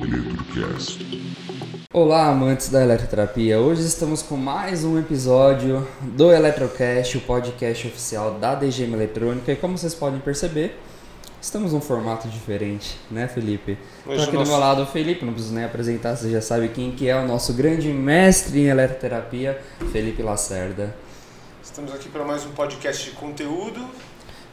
Eletrocast. Olá, amantes da eletroterapia. Hoje estamos com mais um episódio do Eletrocast, o podcast oficial da DGM Eletrônica. E como vocês podem perceber, estamos num formato diferente, né, Felipe? Estou Hoje aqui nós- do meu lado o Felipe, não preciso nem apresentar, você já sabe quem que é o nosso grande mestre em eletroterapia, Felipe Lacerda. Estamos aqui para mais um podcast de conteúdo,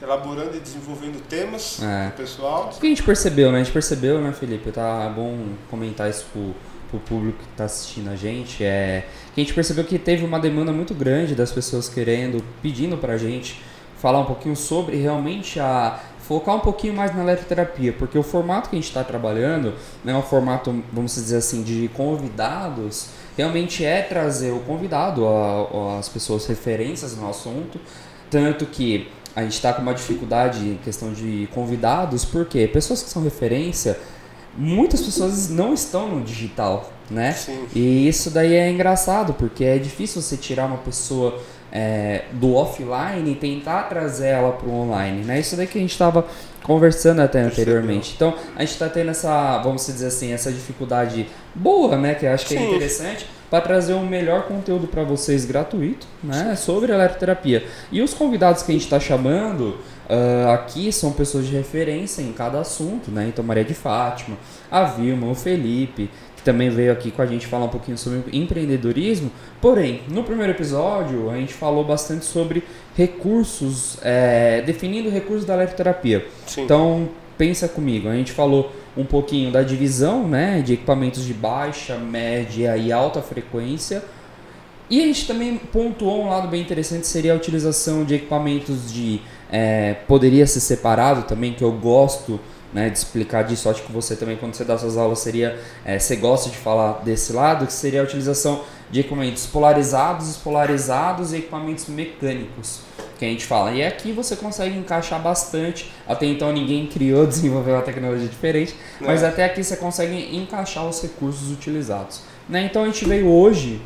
elaborando e desenvolvendo temas É. para o pessoal. O que a gente percebeu, né? A gente percebeu, né, Felipe? Tá bom comentar isso pro, pro público que tá assistindo a gente. É que a gente percebeu que teve uma demanda muito grande das pessoas querendo, pedindo pra gente falar um pouquinho sobre realmente a focar um pouquinho mais na eletroterapia, porque o formato que a gente está trabalhando não é um formato, vamos dizer assim, de convidados, realmente é trazer o convidado, a- as pessoas referências no assunto, tanto que a gente está com uma dificuldade em questão de convidados, porque pessoas que são referência, muitas pessoas não estão no digital, né? Sim. E isso daí é engraçado, porque é difícil você tirar uma pessoa é, do offline e tentar trazer ela para o online, né? Isso daí que a gente estava conversando até anteriormente. Então, a gente está tendo essa, vamos dizer assim, essa dificuldade boa, né? Que eu acho que é Sim. interessante para trazer um melhor conteúdo para vocês gratuito, né? Sobre eletroterapia. E os convidados que a gente está chamando ah, aqui são pessoas de referência em cada assunto, né? Então, Maria de Fátima, a Vilma, o Felipe, que também veio aqui com a gente falar um pouquinho sobre empreendedorismo. Porém, no primeiro episódio, a gente falou bastante sobre recursos, é, definindo recursos da eletroterapia. Sim. Então, pensa comigo, a gente falou um pouquinho da divisão, né, de equipamentos de baixa, média e alta frequência. E a gente também pontuou um lado bem interessante, seria a utilização de equipamentos de... é, poderia ser separado também, que eu gosto né, de explicar disso, acho que você também, quando você dá suas aulas, seria... é, você gosta de falar desse lado, que seria a utilização de equipamentos polarizados, despolarizados e equipamentos mecânicos que a gente fala. E aqui você consegue encaixar bastante. Até então ninguém criou, desenvolveu uma tecnologia diferente, mas É. até aqui você consegue encaixar os recursos utilizados. Né? Então a gente veio hoje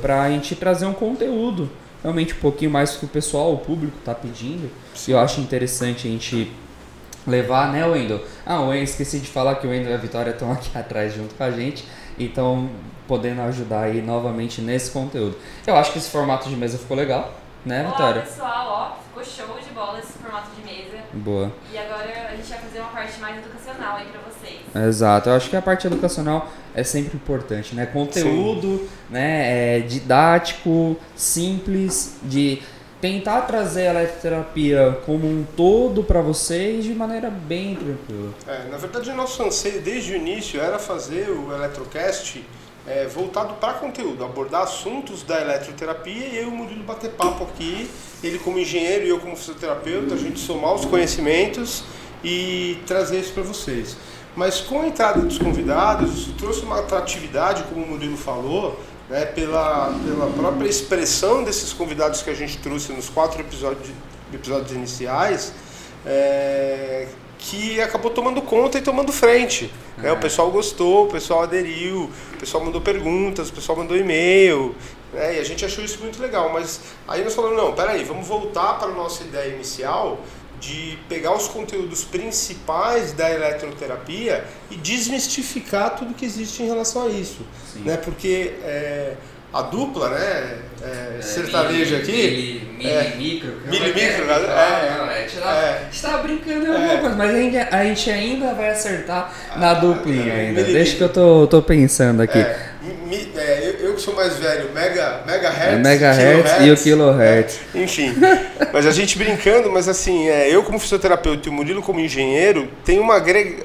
para a gente trazer um conteúdo realmente um pouquinho mais que o pessoal, o público está pedindo. E eu acho interessante a gente levar, né, Wendel? Ah, Wendel, esqueci de falar que o Wendel e a Vitória estão aqui atrás junto com a gente, então podendo ajudar aí novamente nesse conteúdo. Eu acho que esse formato de mesa ficou legal, né, Olá Vitória? pessoal, ó, ficou show de bola esse formato de mesa. Boa. E agora a gente vai fazer uma parte mais educacional aí pra vocês. Exato, eu acho que a parte educacional é sempre importante, né? Conteúdo, né? É didático, simples, de tentar trazer a eletroterapia como um todo para vocês de maneira bem tranquila. É, na verdade, o nosso anseio desde o início era fazer o Eletrocast é, voltado para conteúdo, abordar assuntos da eletroterapia e eu e o Murilo bater papo aqui, ele como engenheiro e eu como fisioterapeuta, a gente somar os conhecimentos e trazer isso para vocês. Mas com a entrada dos convidados, isso trouxe uma atratividade, como o Murilo falou, né, pela, pela própria expressão desses convidados que a gente trouxe nos quatro episódios, episódios iniciais, é, que acabou tomando conta e tomando frente. né? O pessoal gostou, o pessoal aderiu, o pessoal mandou perguntas, o pessoal mandou e-mail, né? e a gente achou isso muito legal. Mas aí nós falamos, não, peraí, vamos voltar para a nossa ideia inicial de pegar os conteúdos principais da eletroterapia e desmistificar tudo que existe em relação a isso. Sim. Né? Porque é, a dupla, né, é, sertaneja aqui... Mili, É. micro. Mili, micro, é, é. não, tá- É. gente tá brincando em É. alguma coisa, mas a gente, a gente ainda vai acertar na duplinha é, ainda. Deixa que eu tô, tô pensando aqui. É, mi- é, eu, eu que sou mais velho, mega, megahertz, Megahertz e o kilohertz. é, enfim, mas a gente brincando, mas assim, é, eu como fisioterapeuta e o Murilo como engenheiro, tem uma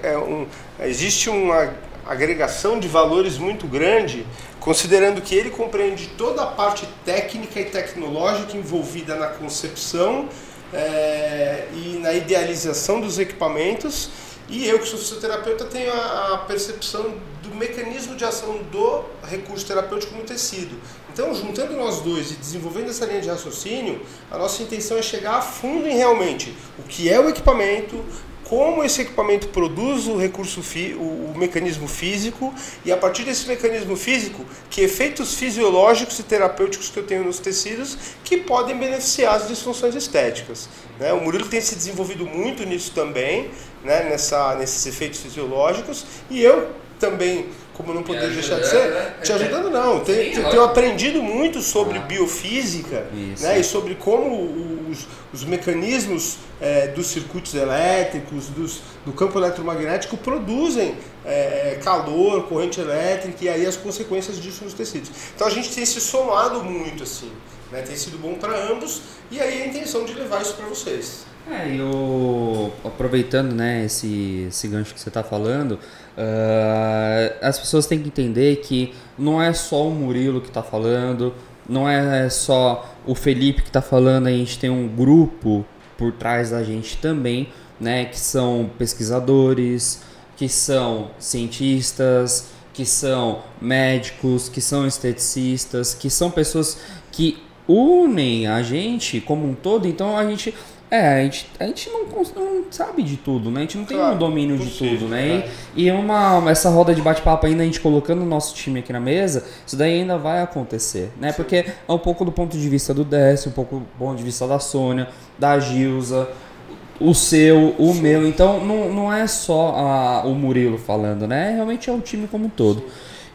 é, um, existe uma agregação de valores muito grande, considerando que ele compreende toda a parte técnica e tecnológica envolvida na concepção é, e na idealização dos equipamentos, e eu que sou fisioterapeuta tenho a, a percepção do mecanismo de ação do recurso terapêutico no tecido. Então, juntando nós dois e desenvolvendo essa linha de raciocínio, a nossa intenção é chegar a fundo em realmente o que é o equipamento, como esse equipamento produz o recurso, o, o mecanismo físico e a partir desse mecanismo físico, que efeitos fisiológicos e terapêuticos que eu tenho nos tecidos que podem beneficiar as disfunções estéticas. Né? O Murilo tem se desenvolvido muito nisso também, né? Nessa, nesses efeitos fisiológicos, e eu também, como não poderia deixar de ser, né? te ajudando não. Tem, Sim, tenho aprendido muito sobre Ah. biofísica Isso. né, e sobre como os, os mecanismos é, dos circuitos elétricos, dos, do campo eletromagnético produzem é, calor, corrente elétrica e aí as consequências disso nos tecidos. Então a gente tem se somado muito assim, né, tem sido bom para ambos e aí a intenção de levar isso para vocês. É, e o, aproveitando né, esse, esse gancho que você está falando, ah, as pessoas têm que entender que não é só o Murilo que está falando, não é só o Felipe que está falando, a gente tem um grupo por trás da gente também, né, que são pesquisadores, que são cientistas, que são médicos, que são esteticistas, que são pessoas que unem a gente como um todo, então a gente é, a gente, a gente não, não sabe de tudo, né? A gente não tem Claro, um domínio de possível, tudo, né? é. E, e uma, essa roda de bate-papo ainda, a gente colocando o nosso time aqui na mesa, isso daí ainda vai acontecer, né? Porque é um pouco do ponto de vista do Décio, um pouco do ponto de vista da Sônia, da Gilza, o seu, o meu. Então não, não é só a- o Murilo falando, né? Realmente é o time como um todo.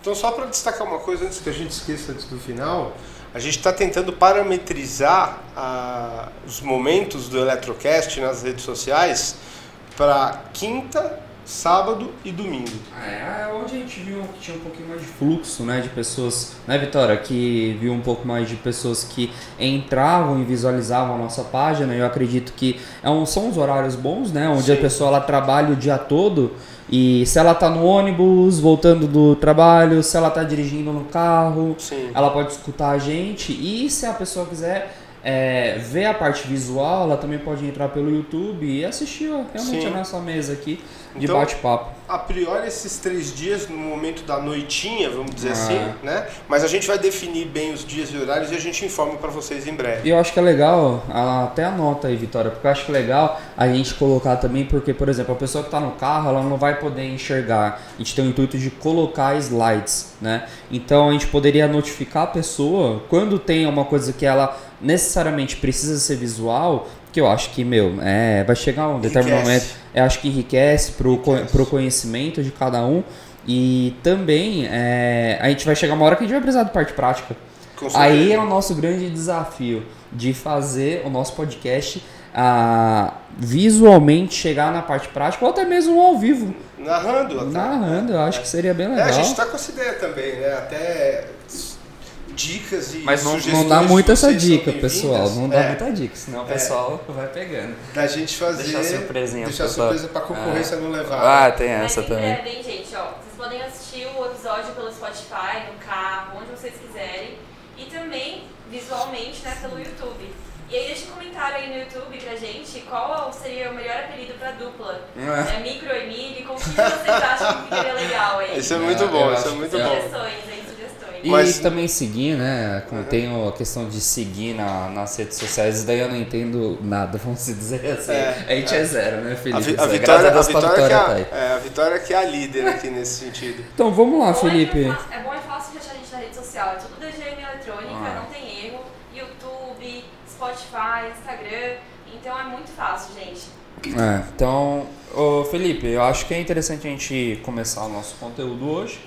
Então, só para destacar uma coisa antes que a gente esqueça antes do final, a gente está tentando parametrizar ah, os momentos do Eletrocast nas redes sociais para quinta, sábado e domingo. É, onde a gente viu que tinha um pouquinho mais de fluxo, né, de pessoas, né, Vitória, que viu um pouco mais de pessoas que entravam e visualizavam a nossa página. Eu acredito que é um, são os horários bons, né, onde a Sim. pessoa ela trabalha o dia todo e se ela tá no ônibus, voltando do trabalho, se ela tá dirigindo no carro, Sim. ela pode escutar a gente e se a pessoa quiser é, ver a parte visual, ela também pode entrar pelo YouTube e assistir ó, realmente Sim. a nossa mesa aqui de Então, bate-papo. A priori, esses três dias, no momento da noitinha, vamos dizer Ah. assim, né? Mas a gente vai definir bem os dias e horários e a gente informa para vocês em breve. E eu acho que é legal, até anota aí, Vitória, porque eu acho que é legal a gente colocar também, porque, por exemplo, a pessoa que está no carro, ela não vai poder enxergar. A gente tem o intuito de colocar slides, né? Então a gente poderia notificar a pessoa quando tem uma coisa que ela necessariamente precisa ser visual, que eu acho que, meu, é, vai chegar um determinado momento, eu acho que enriquece pro, co- Enriquece. pro conhecimento de cada um. E também é, a gente vai chegar uma hora que a gente vai precisar de parte prática. Aí é o nosso grande desafio de fazer o nosso podcast ah, visualmente chegar na parte prática ou até mesmo ao vivo. Narrando até. Narrando, eu acho que seria bem É, legal. a gente está com essa ideia também, né? Até dicas e Mas não, sugestões não dá muito essa dica, pessoal. Não dá É, muita dica, senão o pessoal vai pegando. Da gente fazer. Deixar surpresinha Deixar pessoal. surpresa pra concorrência não levar. Ah, tem essa em também. breve, hein, gente, ó. Vocês podem assistir o episódio pelo Spotify, no carro, onde vocês quiserem. E também, visualmente, né, pelo YouTube. E aí deixa um comentário aí no YouTube pra gente qual seria o melhor apelido pra dupla. É micro e mig, como que vocês acham que ficaria legal aí? Isso é muito É, bom, isso é muito bom. Sugestões, hein. E Mas- também seguir, né? com- Tem a questão de seguir na, nas redes sociais, isso daí eu não entendo nada, vamos dizer assim. É, a gente é, zero, né, Felipe? A, vi- a Vitória, a Deus pra Vitória, que é, tá a, aí. é, a Vitória que é a líder aqui nesse sentido. Então vamos lá, Bom é que Felipe. É, fácil- é bom e fácil de achar a gente na rede social. É tudo DGM Eletrônica, Ah. não tem erro. YouTube, Spotify, Instagram. Então é muito fácil, gente. É, então, ô Felipe, eu acho que é interessante a gente começar o nosso conteúdo hoje.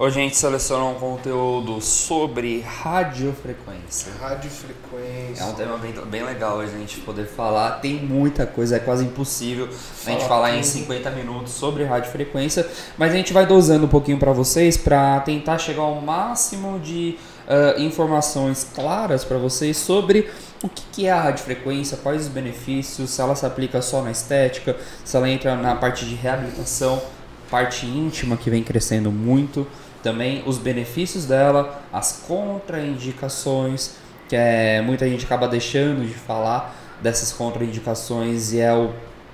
Hoje a gente selecionou um conteúdo sobre radiofrequência. Radiofrequência. É um tema bem, bem legal hoje a gente poder falar. Tem muita coisa, é quase impossível a gente falar em 50 minutos sobre radiofrequência, mas a gente vai dosando um pouquinho para vocês para tentar chegar ao máximo de ah, informações claras para vocês sobre o que, que é a radiofrequência, quais os benefícios, se ela se aplica só na estética, se ela entra na parte de reabilitação, parte íntima que vem crescendo muito, também os benefícios dela, as contraindicações, que é, muita gente acaba deixando de falar dessas contraindicações e é o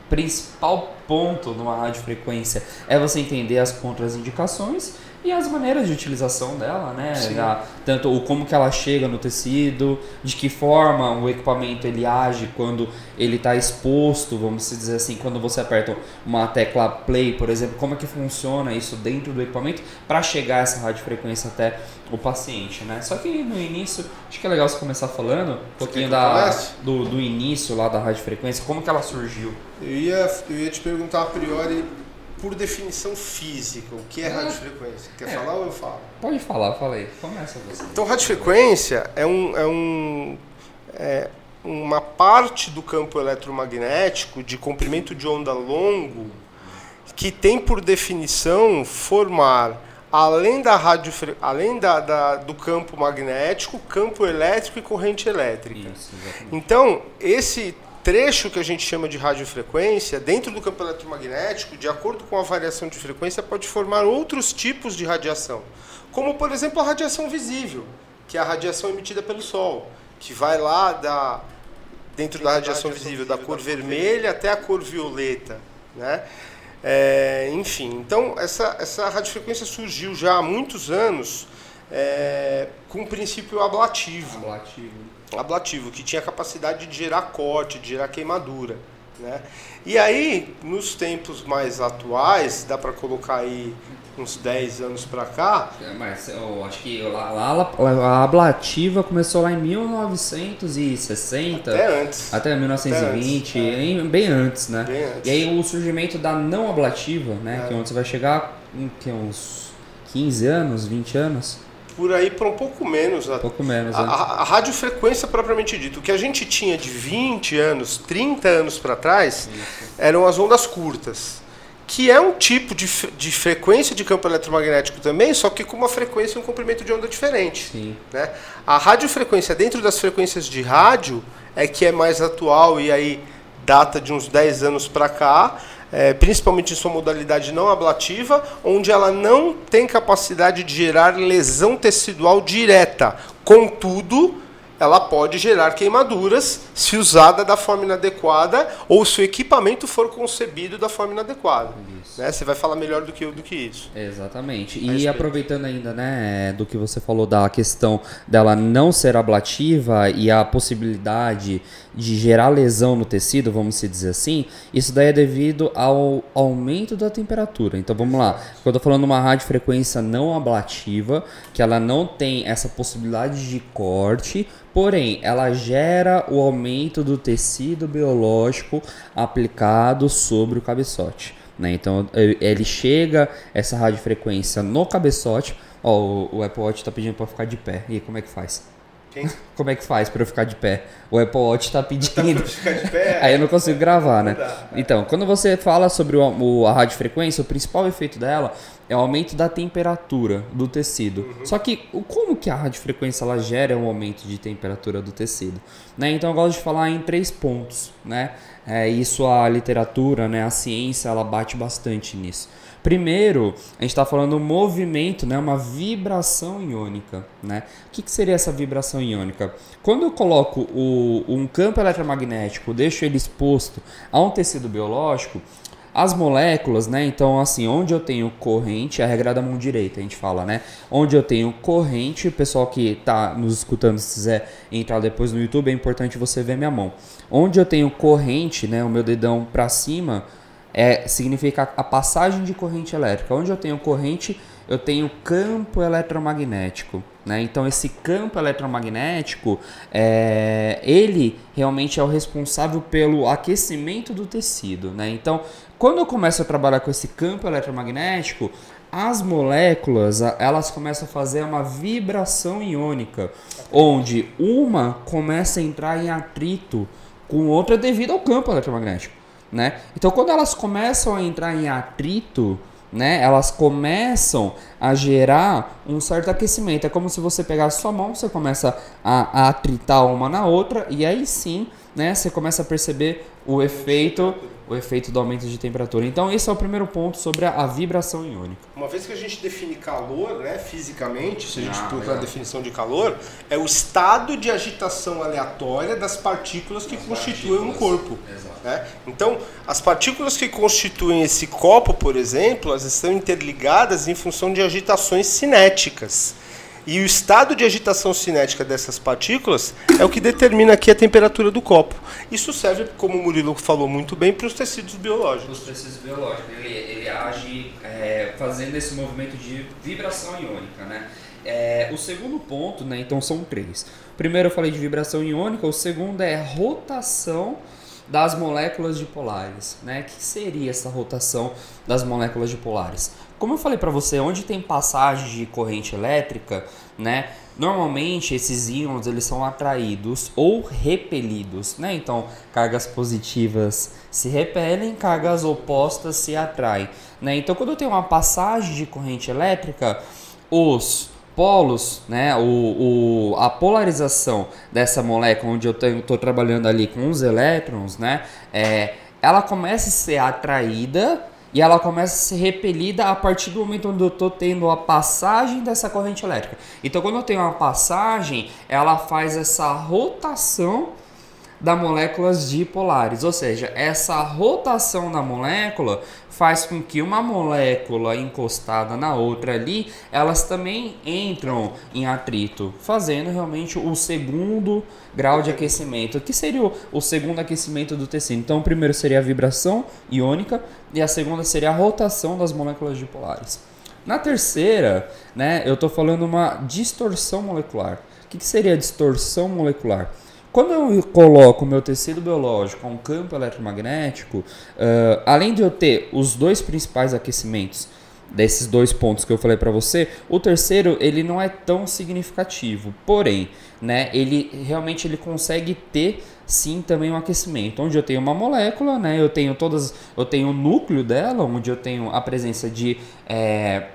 principal ponto numa radiofrequência é você entender as contraindicações e as maneiras de utilização dela, né? A- tanto o como que ela chega no tecido, de que forma o equipamento ele age quando ele está exposto, vamos dizer assim, quando você aperta uma tecla play, por exemplo, como é que funciona isso dentro do equipamento para chegar essa radiofrequência até o paciente, né? Só que no início, acho que é legal você começar falando um pouquinho da, do, do início lá da radiofrequência, como que ela surgiu. Eu ia, eu ia te perguntar a priori por definição física, o que é radiofrequência? Quer é. falar ou eu falo? Pode falar, fala aí. Começa você. Então, radiofrequência é um, é um é uma parte do campo eletromagnético de comprimento de onda longo que tem por definição formar além da rádio além da, da, do campo magnético, campo elétrico e corrente elétrica. Isso, então, esse trecho que a gente chama de radiofrequência, dentro do campo eletromagnético, de acordo com a variação de frequência, pode formar outros tipos de radiação. Como, por exemplo, a radiação visível, que é a radiação emitida pelo Sol, que vai lá da, dentro da radiação visível, da cor vermelha até a cor violeta. Né? É, enfim, então essa, essa radiofrequência surgiu já há muitos anos é, com um princípio ablativo. Ablativo ablativo, que tinha capacidade de gerar corte, de gerar queimadura. Né? E aí, nos tempos mais atuais, dá para colocar aí uns 10 anos para cá. É, mas eu acho que a ablativa começou lá em 1960. Até antes. Até 1920, até antes, é. bem antes, né? Bem antes. E aí o surgimento da não ablativa, né? É. Que é onde você vai chegar em que, uns 15 anos, 20 anos por aí para um pouco menos. Um pouco menos. A, a, a, radiofrequência propriamente dito, o que a gente tinha de 20 anos, 30 anos para trás, Isso. eram as ondas curtas. Que é um tipo de, de frequência de campo eletromagnético também, só que com uma frequência e um comprimento de onda diferente. Sim. Né? A radiofrequência, dentro das frequências de rádio, é que é mais atual e aí data de uns 10 anos para cá é, principalmente em sua modalidade não ablativa, onde ela não tem capacidade de gerar lesão tecidual direta. Contudo, ela pode gerar queimaduras se usada da forma inadequada ou se o equipamento for concebido da forma inadequada. Né? Você vai falar melhor do que, do que isso. Exatamente. E aproveitando ainda né, do que você falou da questão dela não ser ablativa e a possibilidade de gerar lesão no tecido, vamos dizer assim, isso daí é devido ao aumento da temperatura. Então vamos lá. Quando eu tô falando uma radiofrequência não ablativa, que ela não tem essa possibilidade de corte, porém ela gera o aumento do tecido biológico aplicado sobre o cabeçote. Né? Então ele chega essa radiofrequência no cabeçote. Ó, o Apple Watch está pedindo para ficar de pé. E como é que faz? Quem? Como é que faz para eu ficar de pé? O Apple Watch está pedindo. ficar de pé? Aí eu não consigo gravar, né? Então, quando você fala sobre o, o, a radiofrequência, o principal efeito dela é o aumento da temperatura do tecido. Uhum. Só que como que a radiofrequência ela gera um aumento de temperatura do tecido? Né? Então eu gosto de falar em três pontos. Né? É, isso a literatura, né, a ciência, ela bate bastante nisso. Primeiro, a gente está falando movimento, né? uma vibração iônica. Né? O que, que seria essa vibração iônica? Quando eu coloco o, um campo eletromagnético, deixo ele exposto a um tecido biológico, as moléculas, né? Então, assim, onde eu tenho corrente, a regra da mão direita, a gente fala, né? Onde eu tenho corrente, pessoal que está nos escutando, se quiser entrar depois no YouTube, é importante você ver minha mão. Onde eu tenho corrente, né? O meu dedão para cima, é, significa a passagem de corrente elétrica. Onde eu tenho corrente, eu tenho campo eletromagnético. Né? Então esse campo eletromagnético, é, ele realmente é o responsável pelo aquecimento do tecido. Né? Então, quando eu começo a trabalhar com esse campo eletromagnético, as moléculas elas começam a fazer uma vibração iônica, onde uma começa a entrar em atrito com outra devido ao campo eletromagnético né? Então quando elas começam a entrar em atrito, né, elas começam a gerar um certo aquecimento. É como se você pegasse sua mão, você começa a, a atritar uma na outra e aí sim, né, você começa a perceber o efeito o efeito do aumento de temperatura. Então, esse é o primeiro ponto sobre a, a vibração iônica. Uma vez que a gente define calor, né, fisicamente, se a gente ah, a definição de calor, é o estado de agitação aleatória das partículas que as constituem partículas. um corpo. Né? Então, as partículas que constituem esse copo, por exemplo, elas estão interligadas em função de agitações cinéticas. E o estado de agitação cinética dessas partículas é o que determina aqui a temperatura do copo. Isso serve, como o Murilo falou muito bem, para os tecidos biológicos. Os tecidos biológicos. Ele, ele age é, fazendo esse movimento de vibração iônica. Né? É, o segundo ponto, né, então são três. Primeiro eu falei de vibração iônica, o segundo é rotação das moléculas dipolares, né? Que seria essa rotação das moléculas dipolares? Como eu falei para você, onde tem passagem de corrente elétrica, né? Normalmente esses íons eles são atraídos ou repelidos, né? Então, cargas positivas se repelem, cargas opostas se atraem, né? Então, quando eu tenho uma passagem de corrente elétrica, os polos, né, o, o, a polarização dessa molécula, onde eu estou trabalhando ali com os elétrons, né, é, ela começa a ser atraída e ela começa a ser repelida a partir do momento onde eu estou tendo a passagem dessa corrente elétrica. Então, quando eu tenho uma passagem, ela faz essa rotação das moléculas dipolares, ou seja, essa rotação da molécula faz com que uma molécula encostada na outra ali, elas também entram em atrito, fazendo realmente o segundo grau de aquecimento, que seria o, o segundo aquecimento do tecido. Então, o primeiro seria a vibração iônica e a segunda seria a rotação das moléculas dipolares. Na terceira, né, eu estou falando uma distorção molecular. O que, que seria a distorção molecular? Quando eu coloco o meu tecido biológico a um campo eletromagnético, uh, além de eu ter os dois principais aquecimentos desses dois pontos que eu falei para você, o terceiro ele não é tão significativo. Porém, né, ele realmente ele consegue ter sim também um aquecimento, onde eu tenho uma molécula, né, eu tenho todas, eu tenho o núcleo dela, onde eu tenho a presença de é,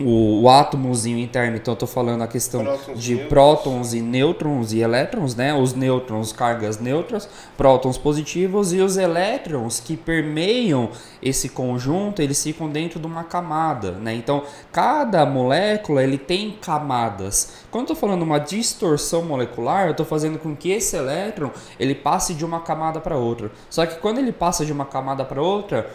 o, o átomozinho interno, então eu estou falando a questão prótons, de nêutrons. prótons e nêutrons e elétrons, né? Os nêutrons, cargas neutras, prótons positivos e os elétrons que permeiam esse conjunto, eles ficam dentro de uma camada, né? Então, cada molécula ele tem camadas. Quando eu estou falando uma distorção molecular, eu estou fazendo com que esse elétron ele passe de uma camada para outra. Só que quando ele passa de uma camada para outra,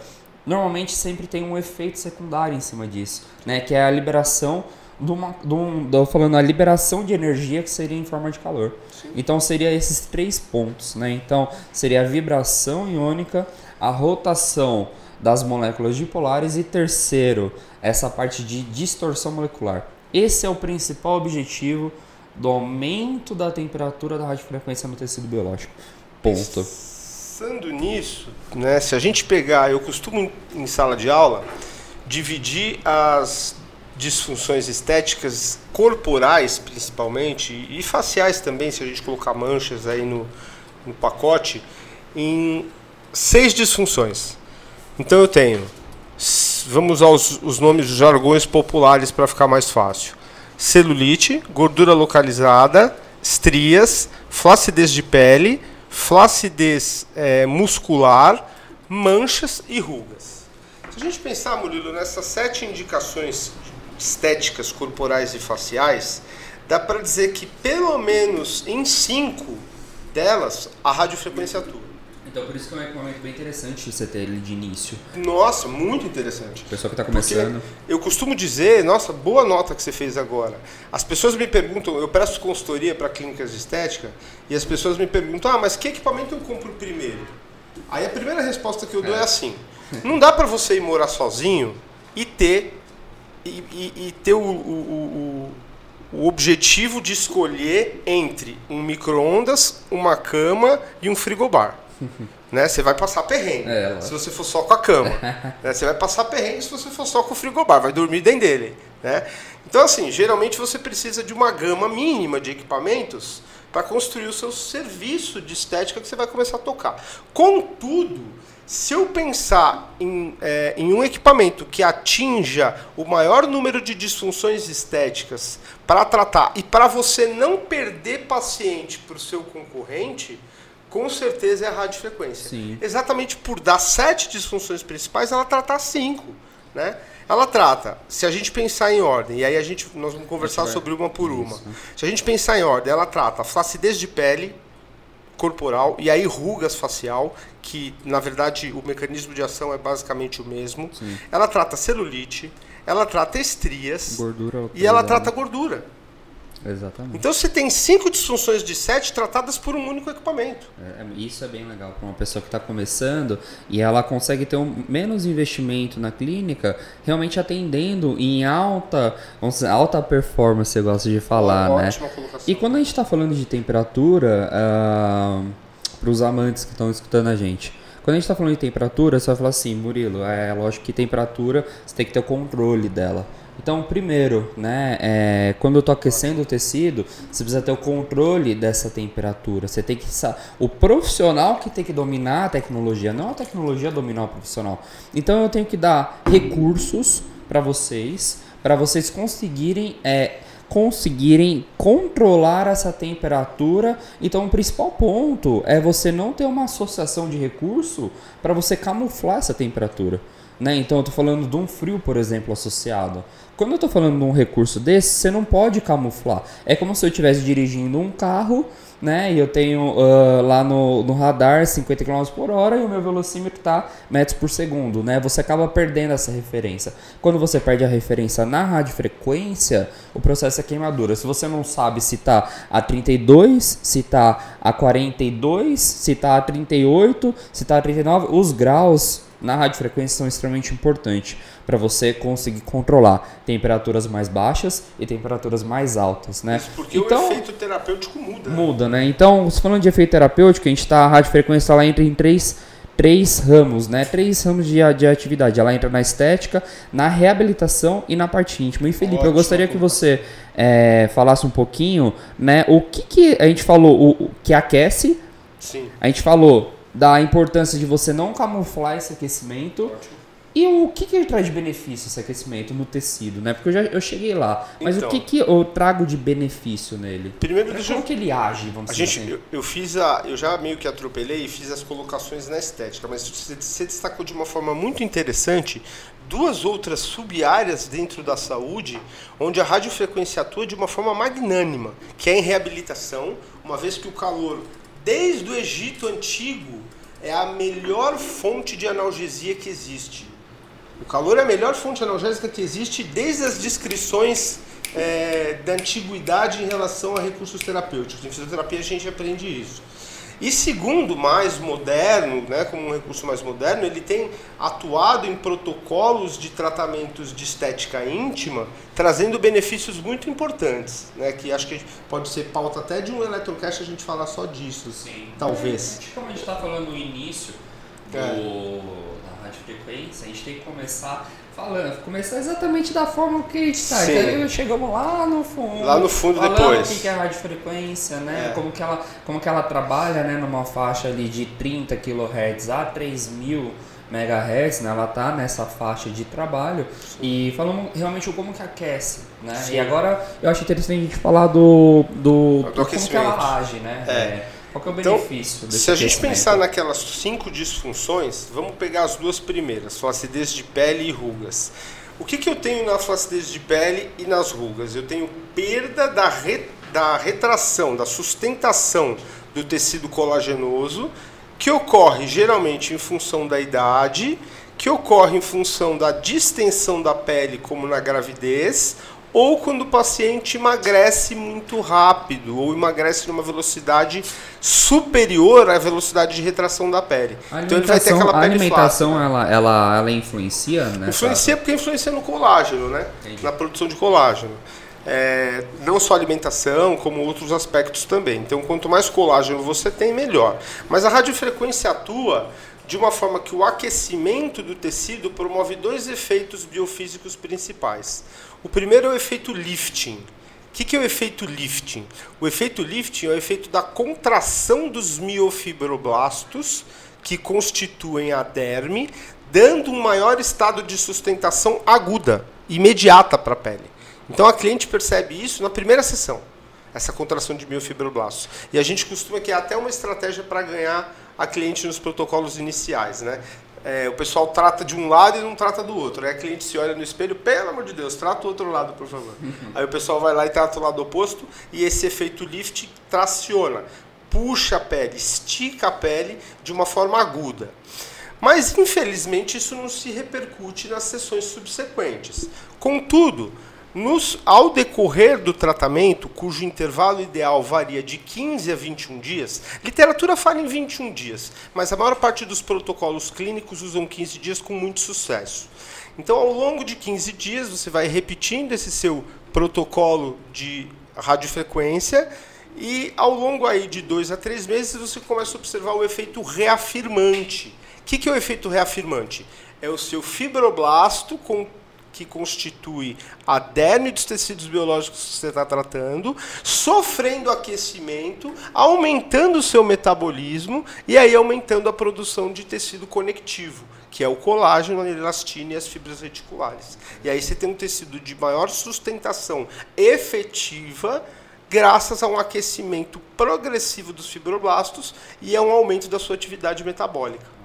normalmente sempre tem um efeito secundário em cima disso, né? Que é a liberação de uma, de um, falando a liberação de energia que seria em forma de calor. Sim. Então seria esses três pontos, né? Então seria a vibração iônica, a rotação das moléculas dipolares e terceiro, essa parte de distorção molecular. Esse é o principal objetivo do aumento da temperatura da radiofrequência no tecido biológico. Ponto. Pensando nisso, né, se a gente pegar, eu costumo em sala de aula dividir as disfunções estéticas corporais, principalmente, e faciais também, se a gente colocar manchas aí no, no pacote, em seis disfunções. Então eu tenho, vamos aos os nomes dos jargões populares para ficar mais fácil: celulite, gordura localizada, estrias, flacidez de pele flacidez é, muscular, manchas e rugas. Se a gente pensar, Murilo, nessas sete indicações estéticas corporais e faciais, dá para dizer que pelo menos em cinco delas a radiofrequência atua. Então, por isso que é um equipamento bem interessante você ter ele de início. Nossa, muito interessante. O pessoal que está começando. Porque eu costumo dizer, nossa, boa nota que você fez agora. As pessoas me perguntam, eu presto consultoria para clínicas de estética, e as pessoas me perguntam, ah, mas que equipamento eu compro primeiro? Aí a primeira resposta que eu dou é, é assim: não dá para você ir morar sozinho e ter e, e, e ter o, o, o, o objetivo de escolher entre um micro-ondas, uma cama e um frigobar. né? Você vai passar perrengue é, se você for só com a cama. né? Você vai passar perrengue se você for só com o frigobar, vai dormir dentro dele. Né? Então, assim, geralmente você precisa de uma gama mínima de equipamentos para construir o seu serviço de estética que você vai começar a tocar. Contudo, se eu pensar em, é, em um equipamento que atinja o maior número de disfunções estéticas para tratar e para você não perder paciente para o seu concorrente, com certeza é a radiofrequência. Sim. Exatamente por dar sete disfunções principais, ela trata cinco. Né? Ela trata, se a gente pensar em ordem, e aí a gente, nós vamos conversar sobre uma por uma. Isso. Se a gente pensar em ordem, ela trata flacidez de pele corporal e aí rugas facial, que na verdade o mecanismo de ação é basicamente o mesmo. Sim. Ela trata celulite, ela trata estrias gordura e ela trata gordura. Exatamente. Então você tem cinco disfunções de sete tratadas por um único equipamento. É, é isso é bem legal para uma pessoa que está começando e ela consegue ter um menos investimento na clínica, realmente atendendo em alta, dizer, alta performance, eu gosto de falar, Uma né? Ótima colocação. E quando a gente está falando de temperatura, uh, para os amantes que estão escutando a gente. Quando a gente está falando de temperatura, você vai falar assim, Murilo, é lógico que temperatura você tem que ter o controle dela. Então, primeiro, né, é, quando eu estou aquecendo o tecido, você precisa ter o controle dessa temperatura. Você tem que o profissional que tem que dominar a tecnologia, não a tecnologia dominar o profissional. Então, eu tenho que dar recursos para vocês, para vocês conseguirem é, conseguirem controlar essa temperatura. Então, o principal ponto é você não ter uma associação de recurso para você camuflar essa temperatura. Né? Então, eu estou falando de um frio, por exemplo, associado. Quando eu estou falando de um recurso desse, você não pode camuflar. É como se eu estivesse dirigindo um carro, né? E eu tenho uh, lá no, no, radar 50 km por hora e o meu velocímetro está metros por segundo, né? Você acaba perdendo essa referência. Quando você perde a referência na radiofrequência, o processo é queimadura. Se você não sabe se está a 32, se está a 42, se está a 38, se está a 39, os graus na radiofrequência são extremamente importantes para você conseguir controlar temperaturas mais baixas e temperaturas mais altas, né? Isso porque então, o efeito terapêutico muda. Né? Muda, né? Então, falando de efeito terapêutico, a gente está a radiofrequência lá entra em três três ramos, né? Três ramos de, de atividade. Ela entra na estética, na reabilitação e na parte íntima. E Felipe, Ótimo. eu gostaria que você é, falasse um pouquinho, né? O que, que a gente falou, o, o que aquece. Sim. A gente falou da importância de você não camuflar esse aquecimento. Ótimo. E o que, que ele traz de benefício esse aquecimento no tecido, né? Porque eu já eu cheguei lá. Mas então, o que, que eu trago de benefício nele? Primeiro, deixa Como eu... que ele age, vamos a dizer gente, assim? eu, eu, fiz a. Eu já meio que atropelei e fiz as colocações na estética, mas você, você destacou de uma forma muito interessante duas outras sub-áreas dentro da saúde, onde a radiofrequência atua de uma forma magnânima, que é em reabilitação, uma vez que o calor, desde o Egito Antigo, é a melhor fonte de analgesia que existe. O calor é a melhor fonte analgésica que existe desde as descrições é, da antiguidade em relação a recursos terapêuticos. Em fisioterapia a gente aprende isso. E segundo, mais moderno, né, como um recurso mais moderno, ele tem atuado em protocolos de tratamentos de estética íntima, trazendo benefícios muito importantes, né, que acho que pode ser pauta até de um Electrocast a gente falar só disso, Sim. talvez. É, como a gente estava falando no início do, é. da radiofrequência, a gente tem que começar falando, começar exatamente da forma que a gente está. Então chegamos lá no fundo. Lá no fundo falando depois. O que é a radiofrequência, né? É. Como, que ela, como que ela trabalha né, numa faixa ali de 30 kHz a 3000 MHz, né? Ela tá nessa faixa de trabalho Sim. e falamos realmente como que aquece, né? Sim. E agora eu acho interessante a gente falar do, do, do, do como que ela age, né? É. é qual que é o então, benefício desse Se a gente pensar naquelas cinco disfunções, vamos pegar as duas primeiras, flacidez de pele e rugas. O que, que eu tenho na flacidez de pele e nas rugas? Eu tenho perda da, re, da retração, da sustentação do tecido colagenoso, que ocorre geralmente em função da idade, que ocorre em função da distensão da pele, como na gravidez, ou quando o paciente emagrece muito rápido ou emagrece numa velocidade superior à velocidade de retração da pele. então ele vai ter aquela pele A alimentação flácida. ela, ela, ela influencia, né? Influencia porque influencia no colágeno, né? Entendi. Na produção de colágeno. É, não só alimentação, como outros aspectos também. Então, quanto mais colágeno você tem, melhor. Mas a radiofrequência atua de uma forma que o aquecimento do tecido promove dois efeitos biofísicos principais. O primeiro é o efeito lifting. O que é o efeito lifting? O efeito lifting é o efeito da contração dos miofibroblastos que constituem a derme, dando um maior estado de sustentação aguda, imediata para a pele. Então a cliente percebe isso na primeira sessão, essa contração de miofibroblastos. E a gente costuma que é até uma estratégia para ganhar a cliente nos protocolos iniciais, né? É, o pessoal trata de um lado e não trata do outro. Aí a cliente se olha no espelho, pelo amor de Deus, trata o outro lado, por favor. Uhum. Aí o pessoal vai lá e trata o lado oposto e esse efeito lift traciona, puxa a pele, estica a pele de uma forma aguda. Mas infelizmente isso não se repercute nas sessões subsequentes. Contudo, nos, ao decorrer do tratamento, cujo intervalo ideal varia de 15 a 21 dias, literatura fala em 21 dias, mas a maior parte dos protocolos clínicos usam 15 dias com muito sucesso. Então, ao longo de 15 dias, você vai repetindo esse seu protocolo de radiofrequência E ao longo aí de dois a três meses você começa a observar o efeito reafirmante. O que, que é o efeito reafirmante? É o seu fibroblasto com que constitui a derme dos tecidos biológicos que você está tratando, sofrendo aquecimento, aumentando o seu metabolismo e aí aumentando a produção de tecido conectivo, que é o colágeno, a elastina e as fibras reticulares. E aí você tem um tecido de maior sustentação efetiva graças a um aquecimento progressivo dos fibroblastos e a um aumento da sua atividade metabólica.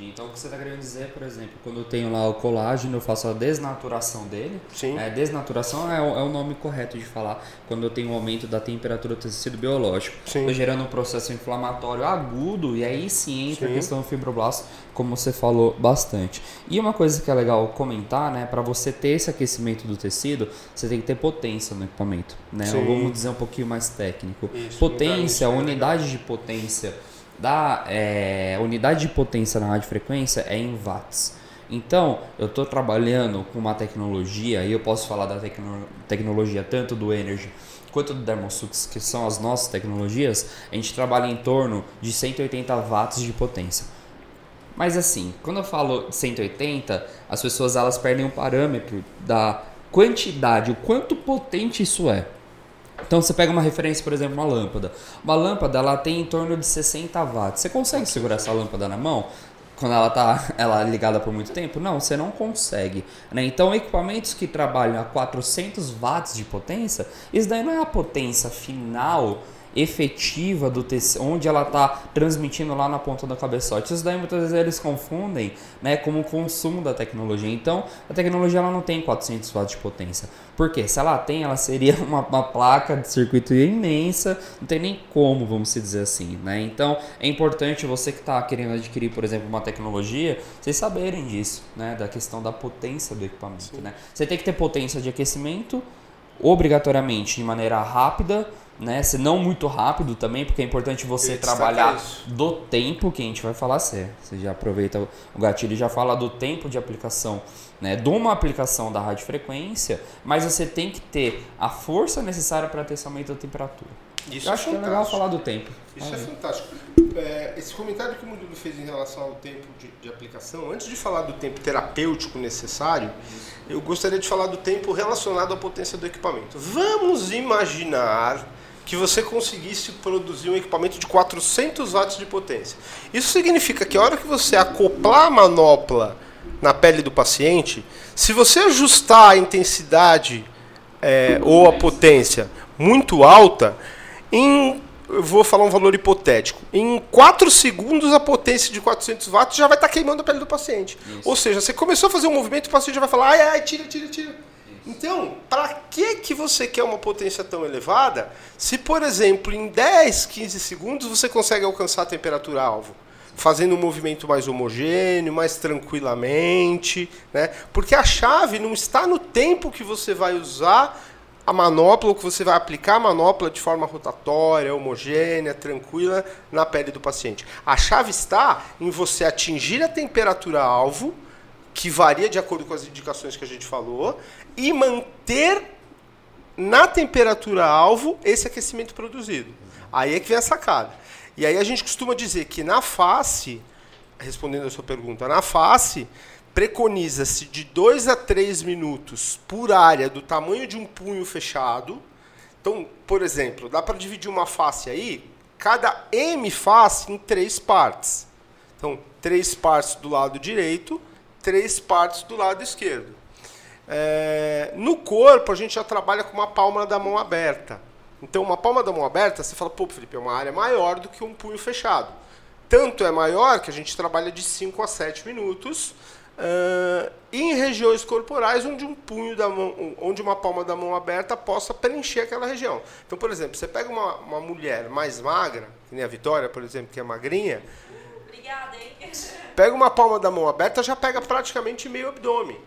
Entendi. Então o que você está querendo dizer, por exemplo, quando eu tenho lá o colágeno, eu faço a desnaturação dele. Sim. É, desnaturação é o, é o nome correto de falar quando eu tenho um aumento da temperatura do tecido biológico. Estou gerando um processo inflamatório agudo e aí sim entra Sim. a questão do fibroblasto, como você falou bastante. E uma coisa que é legal comentar, né, para você ter esse aquecimento do tecido, você tem que ter potência no equipamento, né? Ou vamos dizer um pouquinho mais técnico. Isso, potência, unidade, né, unidade de potência da é, unidade de potência na radiofrequência é em watts. Então, eu estou trabalhando com uma tecnologia, e eu posso falar da tecno- tecnologia tanto do Energy quanto do Dermosux, que são as nossas tecnologias, a gente trabalha em torno de 180 watts de potência. Mas assim, quando eu falo 180, as pessoas elas perdem o parâmetro da quantidade, o quanto potente isso é. Então você pega uma referência, por exemplo, uma lâmpada. Uma lâmpada ela tem em torno de 60 watts. Você consegue segurar essa lâmpada na mão? Quando ela está ela é ligada por muito tempo? Não, você não consegue. Né? Então, equipamentos que trabalham a 400 watts de potência, isso daí não é a potência final efetiva do tecido, onde ela está transmitindo lá na ponta do cabeçote. Isso daí muitas vezes eles confundem né, como o consumo da tecnologia. Então, a tecnologia ela não tem 400 watts de potência. Por quê? Se ela tem, ela seria uma, uma placa de circuito imensa, não tem nem como, vamos dizer assim. Né? Então, é importante você que está querendo adquirir, por exemplo, uma tecnologia, vocês saberem disso, né? da questão da potência do equipamento. Né? Você tem que ter potência de aquecimento, obrigatoriamente de maneira rápida, né? Se não muito rápido também, porque é importante você trabalhar do tempo que a gente vai falar você. Você já aproveita o gatilho e já fala do tempo de aplicação, né? De uma aplicação da radiofrequência, mas você tem que ter a força necessária para ter esse aumento da temperatura. Isso Eu acho que é legal falar do tempo. Isso é fantástico. É, esse comentário que o Murilo fez em relação ao tempo de, de aplicação, antes de falar do tempo terapêutico necessário, eu gostaria de falar do tempo relacionado à potência do equipamento. Vamos imaginar que você conseguisse produzir um equipamento de 400 watts de potência. Isso significa que a hora que você acoplar a manopla na pele do paciente, se você ajustar a intensidade é, ou a potência muito alta, em eu vou falar um valor hipotético. Em 4 segundos, a potência de 400 watts já vai estar queimando a pele do paciente. Isso. Ou seja, você começou a fazer um movimento, o paciente já vai falar, ai, ai, tira, tira, tira. Então, para que, que você quer uma potência tão elevada se, por exemplo, em 10, 15 segundos você consegue alcançar a temperatura alvo? Fazendo um movimento mais homogêneo, mais tranquilamente, né? Porque a chave não está no tempo que você vai usar a manopla, ou que você vai aplicar a manopla de forma rotatória, homogênea, tranquila na pele do paciente. A chave está em você atingir a temperatura alvo, que varia de acordo com as indicações que a gente falou, e manter na temperatura alvo esse aquecimento produzido. Aí é que vem a sacada. E aí a gente costuma dizer que na face, respondendo a sua pergunta, na face preconiza-se de 2 a 3 minutos por área do tamanho de um punho fechado. Então, por exemplo, dá para dividir uma face aí, cada M face em três partes. Então, três partes do lado direito, três partes do lado esquerdo. É, no corpo, a gente já trabalha com uma palma da mão aberta. Então, uma palma da mão aberta, você fala, pô, Felipe, é uma área maior do que um punho fechado. Tanto é maior que a gente trabalha de 5 a 7 minutos ah, em regiões corporais onde um punho da mão, onde uma palma da mão aberta possa preencher aquela região. Então, por exemplo, você pega uma, uma mulher mais magra, que nem a Vitória, por exemplo, que é magrinha, Obrigada, hein? Pega uma palma da mão aberta, já pega praticamente meio abdômen.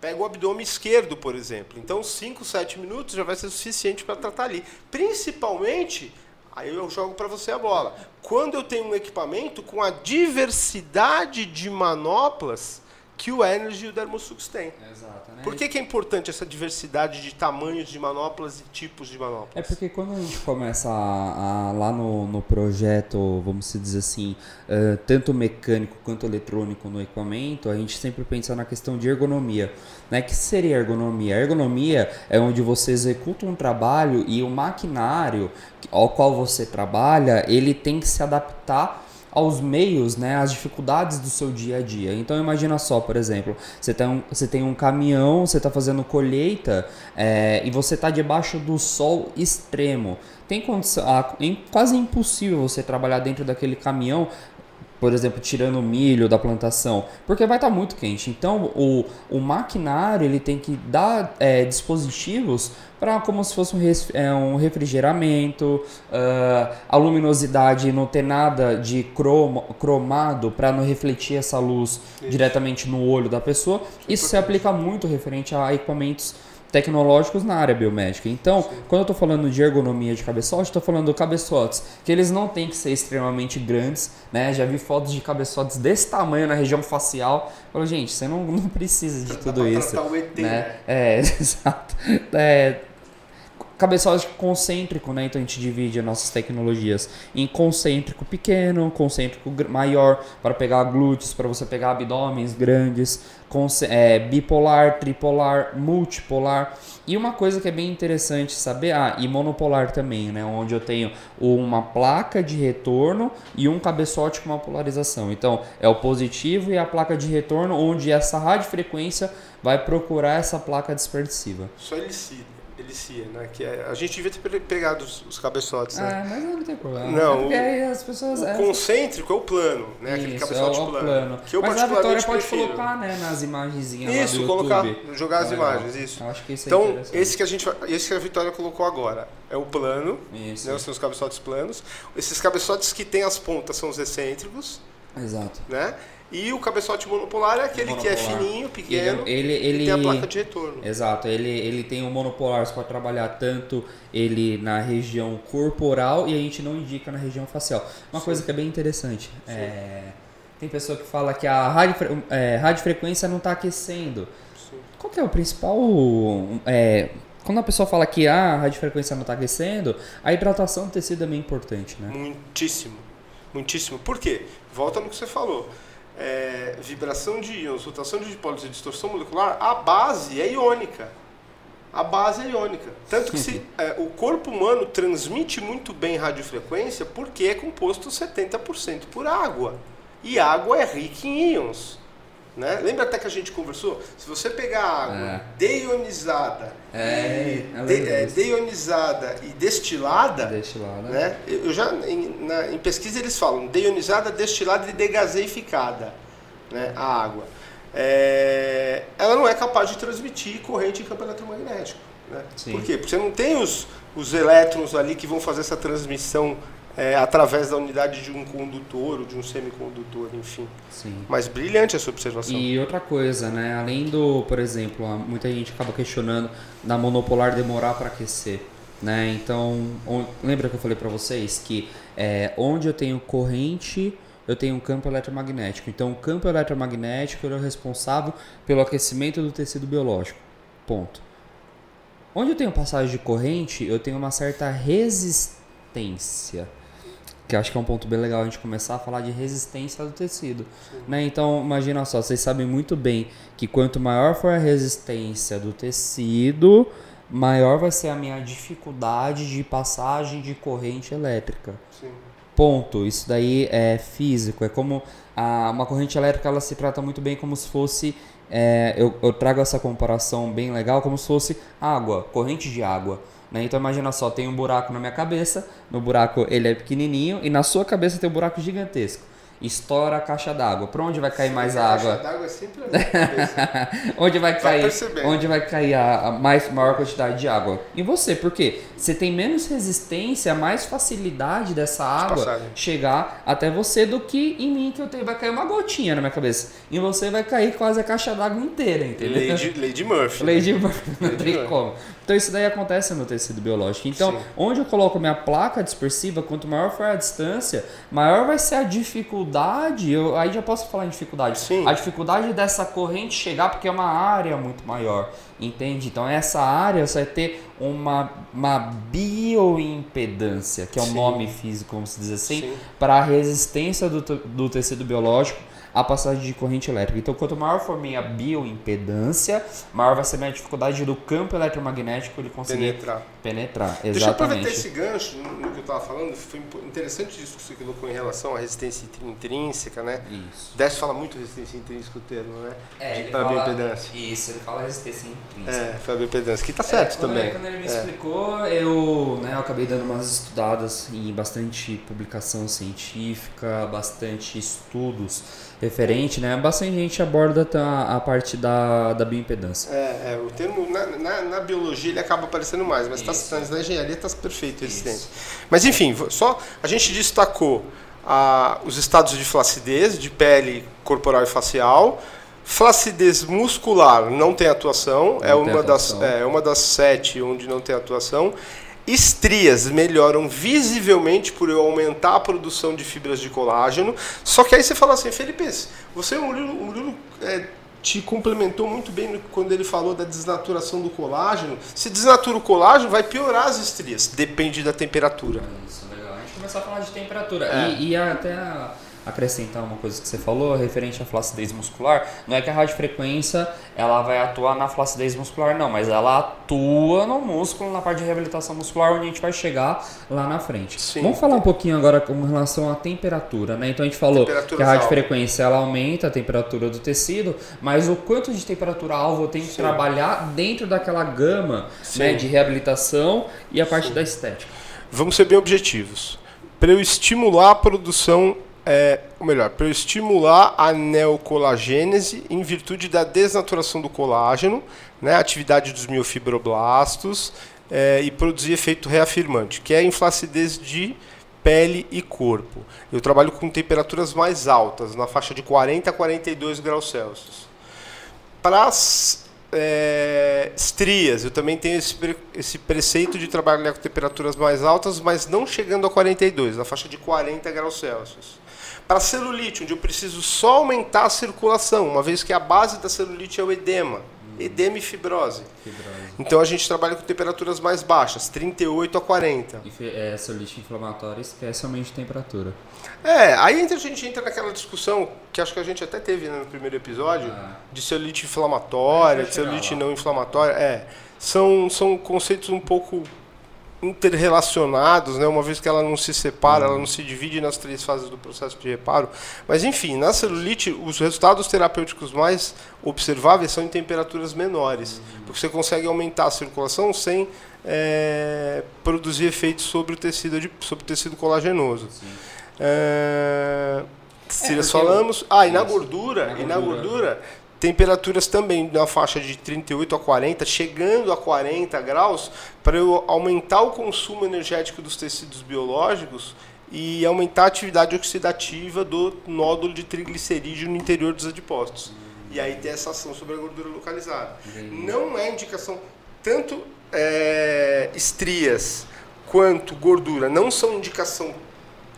Pega o abdômen esquerdo, por exemplo. Então, 5, 7 minutos já vai ser suficiente para tratar ali. Principalmente, aí eu jogo para você a bola. Quando eu tenho um equipamento com a diversidade de manoplas que o Energy e o Dermosux têm. Exato, né? Por que, que é importante essa diversidade de tamanhos de manoplas e tipos de manoplas? É porque quando a gente começa a, a- lá no, no projeto, vamos dizer assim, eh, tanto mecânico quanto eletrônico no equipamento, a gente sempre pensa na questão de ergonomia. Né? que seria ergonomia? A ergonomia é onde você executa um trabalho e o maquinário ao qual você trabalha, ele tem que se adaptar aos meios, né, às dificuldades do seu dia a dia. Então imagina só, por exemplo, você tem um, você tem um caminhão, você está fazendo colheita é, e você está debaixo do sol extremo. Tem condição, ah, é quase impossível você trabalhar dentro daquele caminhão por exemplo, tirando o milho da plantação, porque vai estar muito quente. Então, o, o maquinário ele tem que dar é, dispositivos para como se fosse um, res, é, um refrigeramento, uh, a luminosidade não ter nada de cromo, cromado para não refletir essa luz Isso. diretamente no olho da pessoa. Isso se aplica muito referente a equipamentos tecnológicos na área biomédica. Então, Sim. quando eu estou falando de ergonomia de cabeçote, estou falando de cabeçotes, que eles não têm que ser extremamente grandes, né? Já vi fotos de cabeçotes desse tamanho na região facial. Eu falo, gente, você não, não precisa de tudo isso. O ET, né? né? É, exato. É, cabeçote concêntrico, né? Então a gente divide nossas tecnologias em concêntrico pequeno, concêntrico maior para pegar glúteos, para você pegar abdômenes grandes, é, bipolar, tripolar, multipolar. E uma coisa que é bem interessante saber, ah, e monopolar também, né? Onde eu tenho uma placa de retorno e um cabeçote com uma polarização. Então é o positivo e a placa de retorno, onde essa radiofrequência vai procurar essa placa dispersiva. Só ele cita né? Que é, a gente devia ter pegado os, os cabeçotes, né? É, mas não tem problema. Não, é o, as pessoas, o é, concêntrico é o plano, né? Aquele Isso, cabeçote é o, plano. plano. Que eu mas a Vitória pode prefiro. colocar, né, nas imagenzinhas Isso, colocar, jogar as Legal. imagens, isso. Acho que isso é então, esse que a gente, esse que a Vitória colocou agora é o plano, isso. né? Os seus cabeçotes planos. Esses cabeçotes que tem as pontas são os excêntricos. Exato. Né? E o cabeçote monopolar é aquele monopolar. que é fininho, pequeno, ele, ele, ele, tem a placa de retorno. Exato, ele, ele tem o monopolar, você pode trabalhar tanto ele na região corporal e a gente não indica na região facial. Uma Sim. coisa que é bem interessante, é, tem pessoa que fala que a rádio, é, radiofrequência não está aquecendo. Sim. Qual que é o principal... É, quando a pessoa fala que ah, a radiofrequência não está aquecendo, a hidratação do tecido é bem importante, né? Muitíssimo, muitíssimo. Por quê? Volta no que você falou é, vibração de íons, rotação de dipólitos e distorção molecular, a base é iônica. A base é iônica. Tanto que se, é, o corpo humano transmite muito bem radiofrequência porque é composto 70% por água. E água é rica em íons. Né? Lembra até que a gente conversou? Se você pegar água é. deionizada, é, e de, é, deionizada e destilada, destilada. Né? Eu já em, na, em pesquisa eles falam deionizada, destilada e degaseificada, né? A água. É, ela não é capaz de transmitir corrente em campo eletromagnético. Né? Por quê? Porque você não tem os, os elétrons ali que vão fazer essa transmissão é, através da unidade de um condutor ou de um semicondutor, enfim. Sim. Mas brilhante essa observação. E outra coisa, né? Além do, por exemplo, muita gente acaba questionando da monopolar demorar para aquecer. Né? Então, on, lembra que eu falei para vocês que é, onde eu tenho corrente, eu tenho um campo eletromagnético. Então, o campo eletromagnético é o responsável pelo aquecimento do tecido biológico. Ponto. Onde eu tenho passagem de corrente, eu tenho uma certa resistência que acho que é um ponto bem legal a gente começar a falar de resistência do tecido. Né? Então, imagina só, vocês sabem muito bem que quanto maior for a resistência do tecido, maior vai ser a minha dificuldade de passagem de corrente elétrica. Sim. Ponto. Isso daí é físico. É como a, uma corrente elétrica, ela se trata muito bem como se fosse. É, eu, eu trago essa comparação bem legal, como se fosse água, corrente de água. Né? Então imagina só, tem um buraco na minha cabeça, no buraco ele é pequenininho e na sua cabeça tem um buraco gigantesco. Estoura a caixa d'água. Para onde vai cair Sim, mais a água? A caixa d'água é sempre onde vai cair? Onde vai cair a, a, mais maior quantidade de água? Em você, porque você tem menos resistência, mais facilidade dessa água chegar até você do que em mim que eu tenho vai cair uma gotinha na minha cabeça. Em você vai cair quase a caixa d'água inteira, entendeu? Lady, Lady Murphy. Lady Murphy, não tem como. Então isso daí acontece no tecido biológico. Então, Sim. onde eu coloco minha placa dispersiva, quanto maior for a distância, maior vai ser a dificuldade eu, aí já posso falar em dificuldade. Sim. A dificuldade dessa corrente chegar porque é uma área muito maior, entende? Então essa área você vai ter uma, uma bioimpedância, que é o Sim. nome físico, vamos dizer assim, Sim. para a resistência do, do tecido biológico à passagem de corrente elétrica. Então, quanto maior for minha bioimpedância, maior vai ser minha dificuldade do campo eletromagnético ele conseguir Penetrar. penetrar. Deixa eu aproveitar Exatamente. esse gancho no que eu estava falando. Foi interessante isso que você colocou em relação à resistência intrínseca, né? Isso. Décio fala muito resistência intrínseca o termo, né? É, De- ele fala, bioimpedância. Isso, ele fala resistência intrínseca. É, foi a bioimpedância, que tá certo É, quando também. Ele, quando ele me É. explicou, eu, né, eu acabei dando umas estudadas em bastante publicação científica, bastante estudos referente, né? Bastante gente aborda tá, a parte da, da bioimpedância. É, é, o termo na, na, na biologia ele acaba aparecendo mais, mas tá, Isso. na engenharia está perfeito esse termo. Mas enfim, só a gente destacou ah, os estados de flacidez, de pele corporal e facial. Flacidez muscular não tem atuação, é, Não tem uma das, atuação. é uma das sete onde não tem atuação. Estrias melhoram visivelmente por eu aumentar a produção de fibras de colágeno. Só que aí você fala assim, Felipe, você, o Murilo, o Murilo é, te complementou muito bem quando ele falou da desnaturação do colágeno. Se desnatura o colágeno, vai piorar as estrias. Depende da temperatura. Isso, legal. A gente começar a falar de temperatura. É. E, e até a- acrescentar uma coisa que você falou, referente à flacidez muscular, não é que a radiofrequência ela vai atuar na flacidez muscular, não, mas ela atua no músculo, na parte de reabilitação muscular, onde a gente vai chegar lá na frente. Sim. Vamos falar um pouquinho agora com relação à temperatura, né? Então a gente falou que a radiofrequência ela aumenta a temperatura do tecido, mas o quanto de temperatura alvo eu tenho que Sim. trabalhar dentro daquela gama Sim. né, de reabilitação e a parte da estética. Vamos ser bem objetivos. Para eu estimular a produção, é, ou melhor, para estimular a neocolagênese em virtude da desnaturação do colágeno, né, atividade dos miofibroblastos é, e produzir efeito reafirmante, que é a inflacidez de pele e corpo. Eu trabalho com temperaturas mais altas, na faixa de 40 a 42 graus Celsius. Para as é, estrias, eu também tenho esse, esse preceito de trabalhar com temperaturas mais altas, mas não chegando a 42, na faixa de 40 graus Celsius. Para celulite, onde eu preciso só aumentar a circulação, uma vez que a base da celulite é o edema, edema e fibrose. Então a gente trabalha com temperaturas mais baixas, 38 a 40. Infe- É, celulite inflamatória esquece aumento de temperatura. É, aí a gente entra naquela discussão que acho que a gente até teve né, no primeiro episódio, Ah. de celulite inflamatória, de celulite lá. não inflamatória. É, são, são conceitos um pouco interrelacionados, né? Uma vez que ela não se separa, ela não se divide nas três fases do processo de reparo. Mas enfim, na celulite, os resultados terapêuticos mais observáveis são em temperaturas menores, porque você consegue aumentar a circulação sem é, produzir efeitos sobre o tecido, sobre o tecido colagenoso. É, se nós porque falamos. Ah, e na gordura, Na e na gordura. Temperaturas também na faixa de 38 a 40, chegando a 40 graus, para eu aumentar o consumo energético dos tecidos biológicos e aumentar a atividade oxidativa do nódulo de triglicerídeo no interior dos adipócitos. E aí ter essa ação sobre a gordura localizada. Não é indicação, tanto é, estrias quanto gordura não são indicação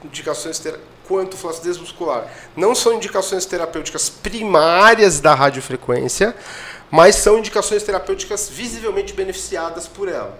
indicações quanto flacidez muscular não são indicações terapêuticas primárias da radiofrequência, mas são indicações terapêuticas visivelmente beneficiadas por ela.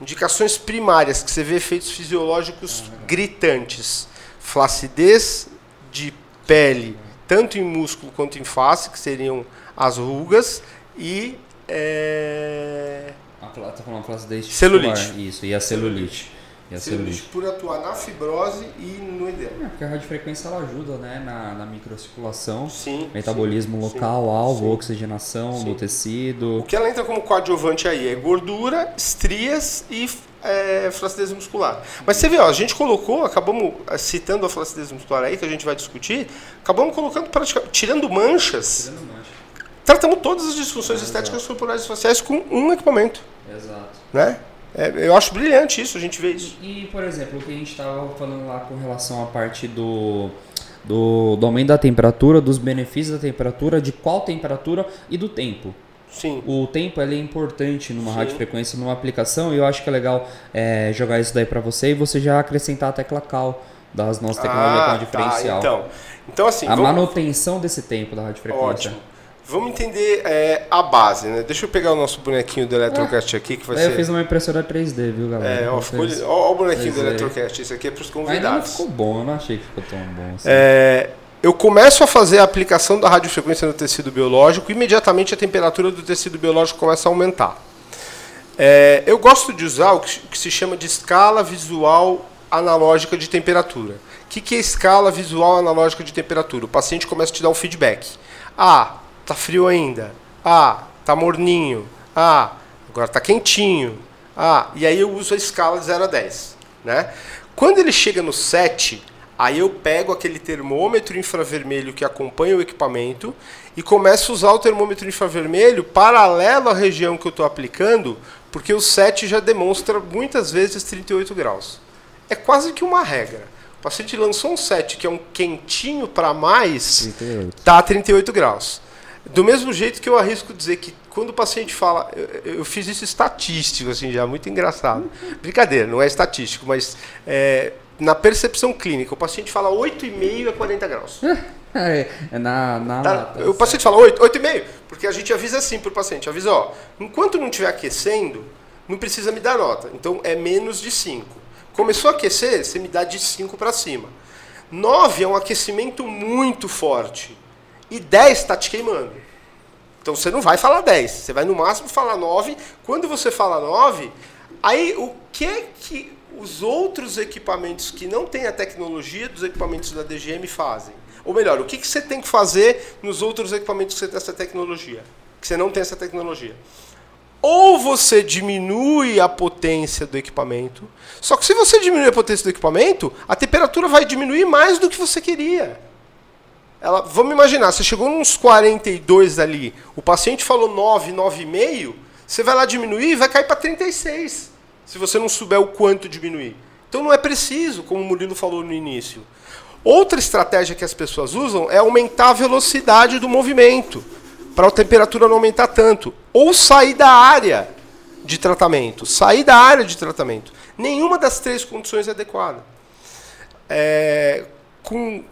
Indicações primárias que você vê efeitos fisiológicos gritantes: flacidez de pele, tanto em músculo quanto em face, que seriam as rugas, e é, A tá falando flacidez Celulite. muscular, Isso, e a celulite. A celulite celulite. por atuar na fibrose e no edema. É, porque a radiofrequência ela ajuda né, na, na microcirculação, Sim. metabolismo sim, local, sim, alvo, sim. oxigenação Sim. do O tecido. que ela entra como coadjuvante aí é gordura, estrias e é, flacidez muscular. Mas você vê, ó, a gente colocou, acabamos eh, citando a flacidez muscular aí, que a gente vai discutir, acabamos colocando praticamente, tirando manchas, Tirando mancha. tratamos todas as disfunções Exato. estéticas corporais e faciais com um equipamento, Exato. né? É, eu acho brilhante isso, a gente vê isso. E, por exemplo, o que a gente estava falando lá com relação à parte do, do, do aumento da temperatura, dos benefícios da temperatura, de qual temperatura e do tempo. Sim. O tempo é importante numa Sim. radiofrequência, numa aplicação, e eu acho que é legal é, jogar isso daí para você e você já acrescentar a tecla cal das nossas tecnologias com a Ah, diferencial. Tá, então, então assim, a vamos, manutenção desse tempo da radiofrequência. ótimo. Vamos entender é, a base, né? Deixa eu pegar o nosso bonequinho do Electrocast aqui, que vai Daí eu ser... fiz uma impressora 3D, viu, galera? É, ó, ficou, ó, ó o bonequinho do Pois é. Electrocast, esse aqui é para os Ainda não convidados. ficou bom, eu não achei que ficou tão bom assim. É, eu começo a fazer a aplicação da radiofrequência no tecido biológico, imediatamente a temperatura do tecido biológico começa a aumentar. É, eu gosto de usar o que, que se chama de escala visual analógica de temperatura. O que, que é escala visual analógica de temperatura? O paciente começa a te dar um feedback. Ah, tá frio ainda. Ah, tá morninho. Ah, agora tá quentinho. Ah, e aí eu uso a escala de 0 a 10. Né? Quando ele chega no 7, aí eu pego aquele termômetro infravermelho que acompanha o equipamento e começo a usar o termômetro infravermelho paralelo à região que eu estou aplicando, porque o 7 já demonstra muitas vezes 38 graus. É quase que uma regra. O paciente lançou um 7 que é um quentinho para mais, 38. tá a 38 graus. Do mesmo jeito que eu arrisco dizer que quando o paciente fala, eu, eu fiz isso estatístico, assim, já muito engraçado. Brincadeira, não é estatístico, mas é, na percepção clínica, o paciente fala 8,5 a 40 graus. É, é na. na Tá? o paciente fala 8, 8,5, porque a gente avisa assim para o paciente, avisa, ó, enquanto não estiver aquecendo, não precisa me dar nota. Então é menos de 5. Começou a aquecer, você me dá de 5 para cima. 9 é um aquecimento muito forte. E 10 está te queimando. Então você não vai falar 10, você vai no máximo falar 9. Quando você fala 9, aí o que que os outros equipamentos que não têm a tecnologia dos equipamentos da DGM fazem? Ou melhor, o que, que você tem que fazer nos outros equipamentos que você tem essa tecnologia? Que você não tem essa tecnologia. Ou você diminui a potência do equipamento, só que se você diminuir a potência do equipamento, a temperatura vai diminuir mais do que você queria. Ela, vamos imaginar, você chegou nos 42 ali, o paciente falou 9, 9,5, você vai lá diminuir e vai cair para 36, se você não souber o quanto diminuir. Então não é preciso, como o Murilo falou no início. Outra estratégia que as pessoas usam é aumentar a velocidade do movimento, para a temperatura não aumentar tanto. Ou sair da área de tratamento. Sair da área de tratamento. Nenhuma das três condições é adequada. É, com,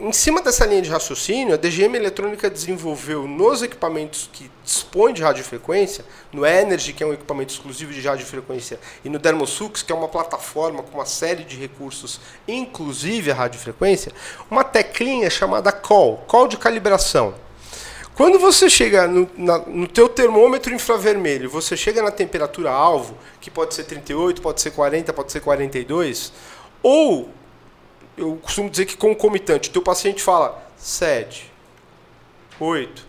em cima dessa linha de raciocínio, a DGM Eletrônica desenvolveu nos equipamentos que dispõem de radiofrequência, no Energy, que é um equipamento exclusivo de radiofrequência, e no Dermosux, que é uma plataforma com uma série de recursos, inclusive a radiofrequência, uma teclinha chamada call, call de calibração. Quando você chega no, na, no teu termômetro infravermelho, você chega na temperatura alvo, que pode ser 38, pode ser 40, pode ser 42, ou eu costumo dizer que concomitante, o teu paciente fala 7, 8,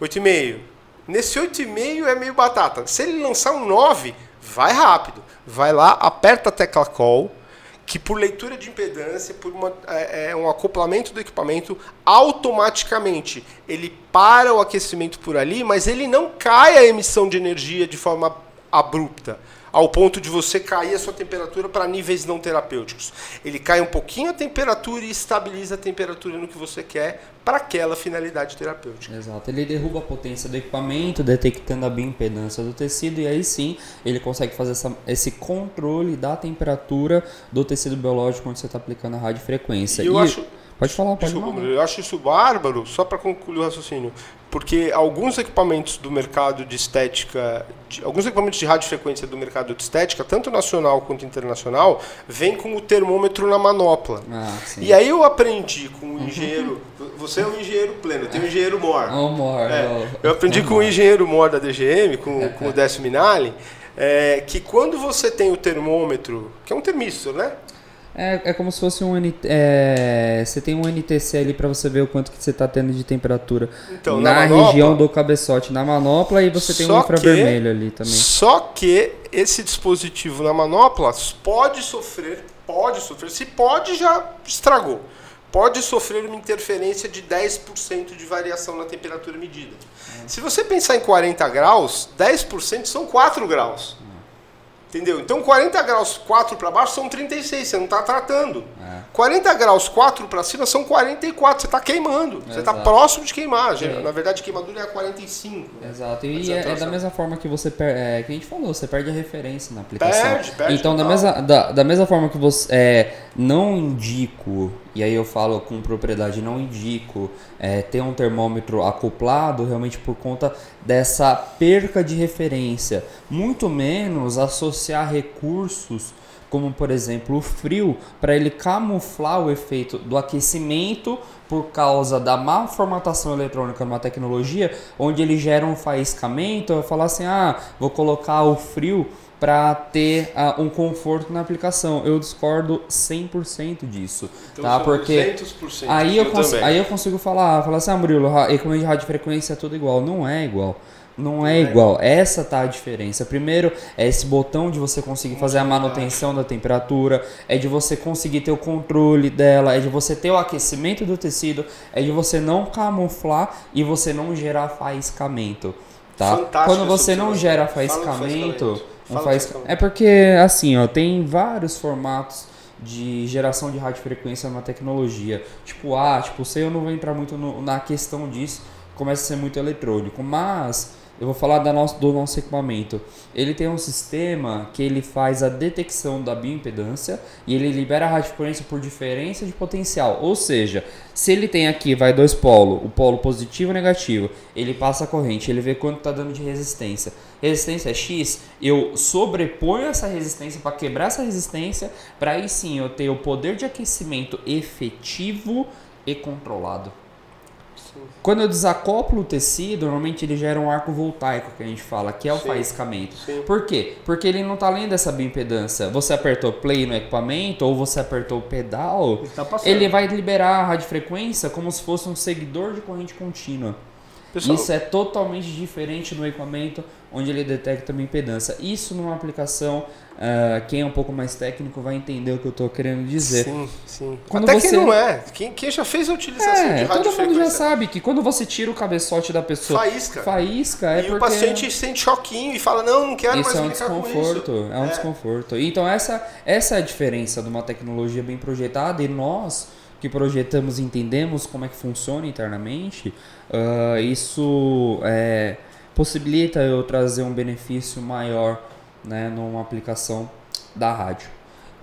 8,5. Nesse 8,5 é meio batata. Se ele lançar um 9, vai rápido. Vai lá, aperta a tecla call, que por leitura de impedância, por uma, é, é um acoplamento do equipamento, automaticamente ele para o aquecimento por ali, mas ele não cai a emissão de energia de forma abrupta, ao ponto de você cair a sua temperatura para níveis não terapêuticos. Ele cai um pouquinho a temperatura e estabiliza a temperatura no que você quer para aquela finalidade terapêutica. Exato, ele derruba a potência do equipamento, detectando a bioimpedância do tecido, e aí sim ele consegue fazer essa- esse controle da temperatura do tecido biológico onde você está aplicando a radiofrequência. E eu acho- Pode falar, pode Desculpa, falar. Eu acho isso bárbaro, só para concluir o raciocínio, porque alguns equipamentos do mercado de estética, de- alguns equipamentos de radiofrequência do mercado de estética, tanto nacional quanto internacional, vêm com o termômetro na manopla. Ah, sim. E aí eu aprendi com o engenheiro, você é um engenheiro pleno, tem um engenheiro mor. Amor, É, eu aprendi com o engenheiro mor da DGM, com, com o Décio Minali, é, que quando você tem o termômetro, que é um termístor, né? É, é como se fosse um NT, é, você tem um NTC ali para você ver o quanto que você está tendo de temperatura Então, na, na manopla- região do cabeçote, na manopla e você tem um infravermelho ali também. Só que esse dispositivo na manopla pode sofrer, pode sofrer, se pode já estragou. Pode sofrer uma interferência de 10% de variação na temperatura medida. Se você pensar em 40 graus, 10% são 4 graus. Entendeu? Então 40 graus 4 para baixo são 36, você não está tratando. É. 40 graus 4 para cima são 44. Você está queimando. Você está próximo de queimar. É. Na verdade, queimadura é a 45. né? Exato, e é, é da mesma forma que você per, é, que a gente falou, você perde a referência na aplicação. Perde, perde então, da mesma, da, da mesma forma que você é, não indico, e aí eu falo com propriedade, não indico é, ter um termômetro acoplado realmente por conta dessa perca de referência, muito menos associar recursos como por exemplo o frio, para ele camuflar o efeito do aquecimento por causa da má formatação eletrônica numa tecnologia, onde ele gera um faiscamento, eu falar assim, ah, vou colocar o frio para ter ah, um conforto na aplicação. Eu discordo 100% disso, Então, tá? Porque 200%. aí eu, também. aí eu consigo falar, falar assim, ah, Murilo, equipamento de radiofrequência é tudo igual. Não é igual. Não é é igual. Essa tá a diferença. Primeiro é esse botão de você conseguir fazer a manutenção da temperatura, é de você conseguir ter o controle dela, é de você ter o aquecimento do tecido, é de você não camuflar e você não gerar faiscamento, tá? Fantástico Quando você não gera faiscamento, um é porque assim, ó, tem vários formatos de geração de radiofrequência numa tecnologia. Tipo A, tipo C, eu não vou entrar muito no- na questão disso, começa a ser muito eletrônico, mas eu vou falar da nosso, do nosso equipamento. Ele tem um sistema que ele faz a detecção da bioimpedância e ele libera a radiofrequência por diferença de potencial. Ou seja, se ele tem aqui, vai dois polos, o polo positivo e negativo, ele passa a corrente, ele vê quanto está dando de resistência. Resistência é X, eu sobreponho essa resistência para quebrar essa resistência, para aí sim eu ter o poder de aquecimento efetivo e controlado. Quando eu desacoplo o tecido, normalmente ele gera um arco voltaico que a gente fala, que é o Sim. faiscamento. Sim. Por quê? Porque ele não está além dessa bioimpedância. Você apertou play no equipamento ou você apertou o pedal, Ele tá ele vai liberar a radiofrequência como se fosse um seguidor de corrente contínua. Pessoal, Isso é totalmente diferente no equipamento onde ele detecta uma impedância. Isso numa aplicação, ah, quem é um pouco mais técnico vai entender o que eu estou querendo dizer. Sim, sim. Quando Até você- quem não é. Quem, quem já fez a utilização É, de todo mundo já sabe que quando você tira o cabeçote da pessoa, faísca. faísca é e porque o paciente sente choquinho e fala, não, não quero isso mais é um desconforto, isso. é um desconforto. Então essa essa é a diferença de uma tecnologia bem projetada e nós que projetamos entendemos como é que funciona internamente, ah, isso é, possibilita eu trazer um benefício maior né, numa aplicação da rádio.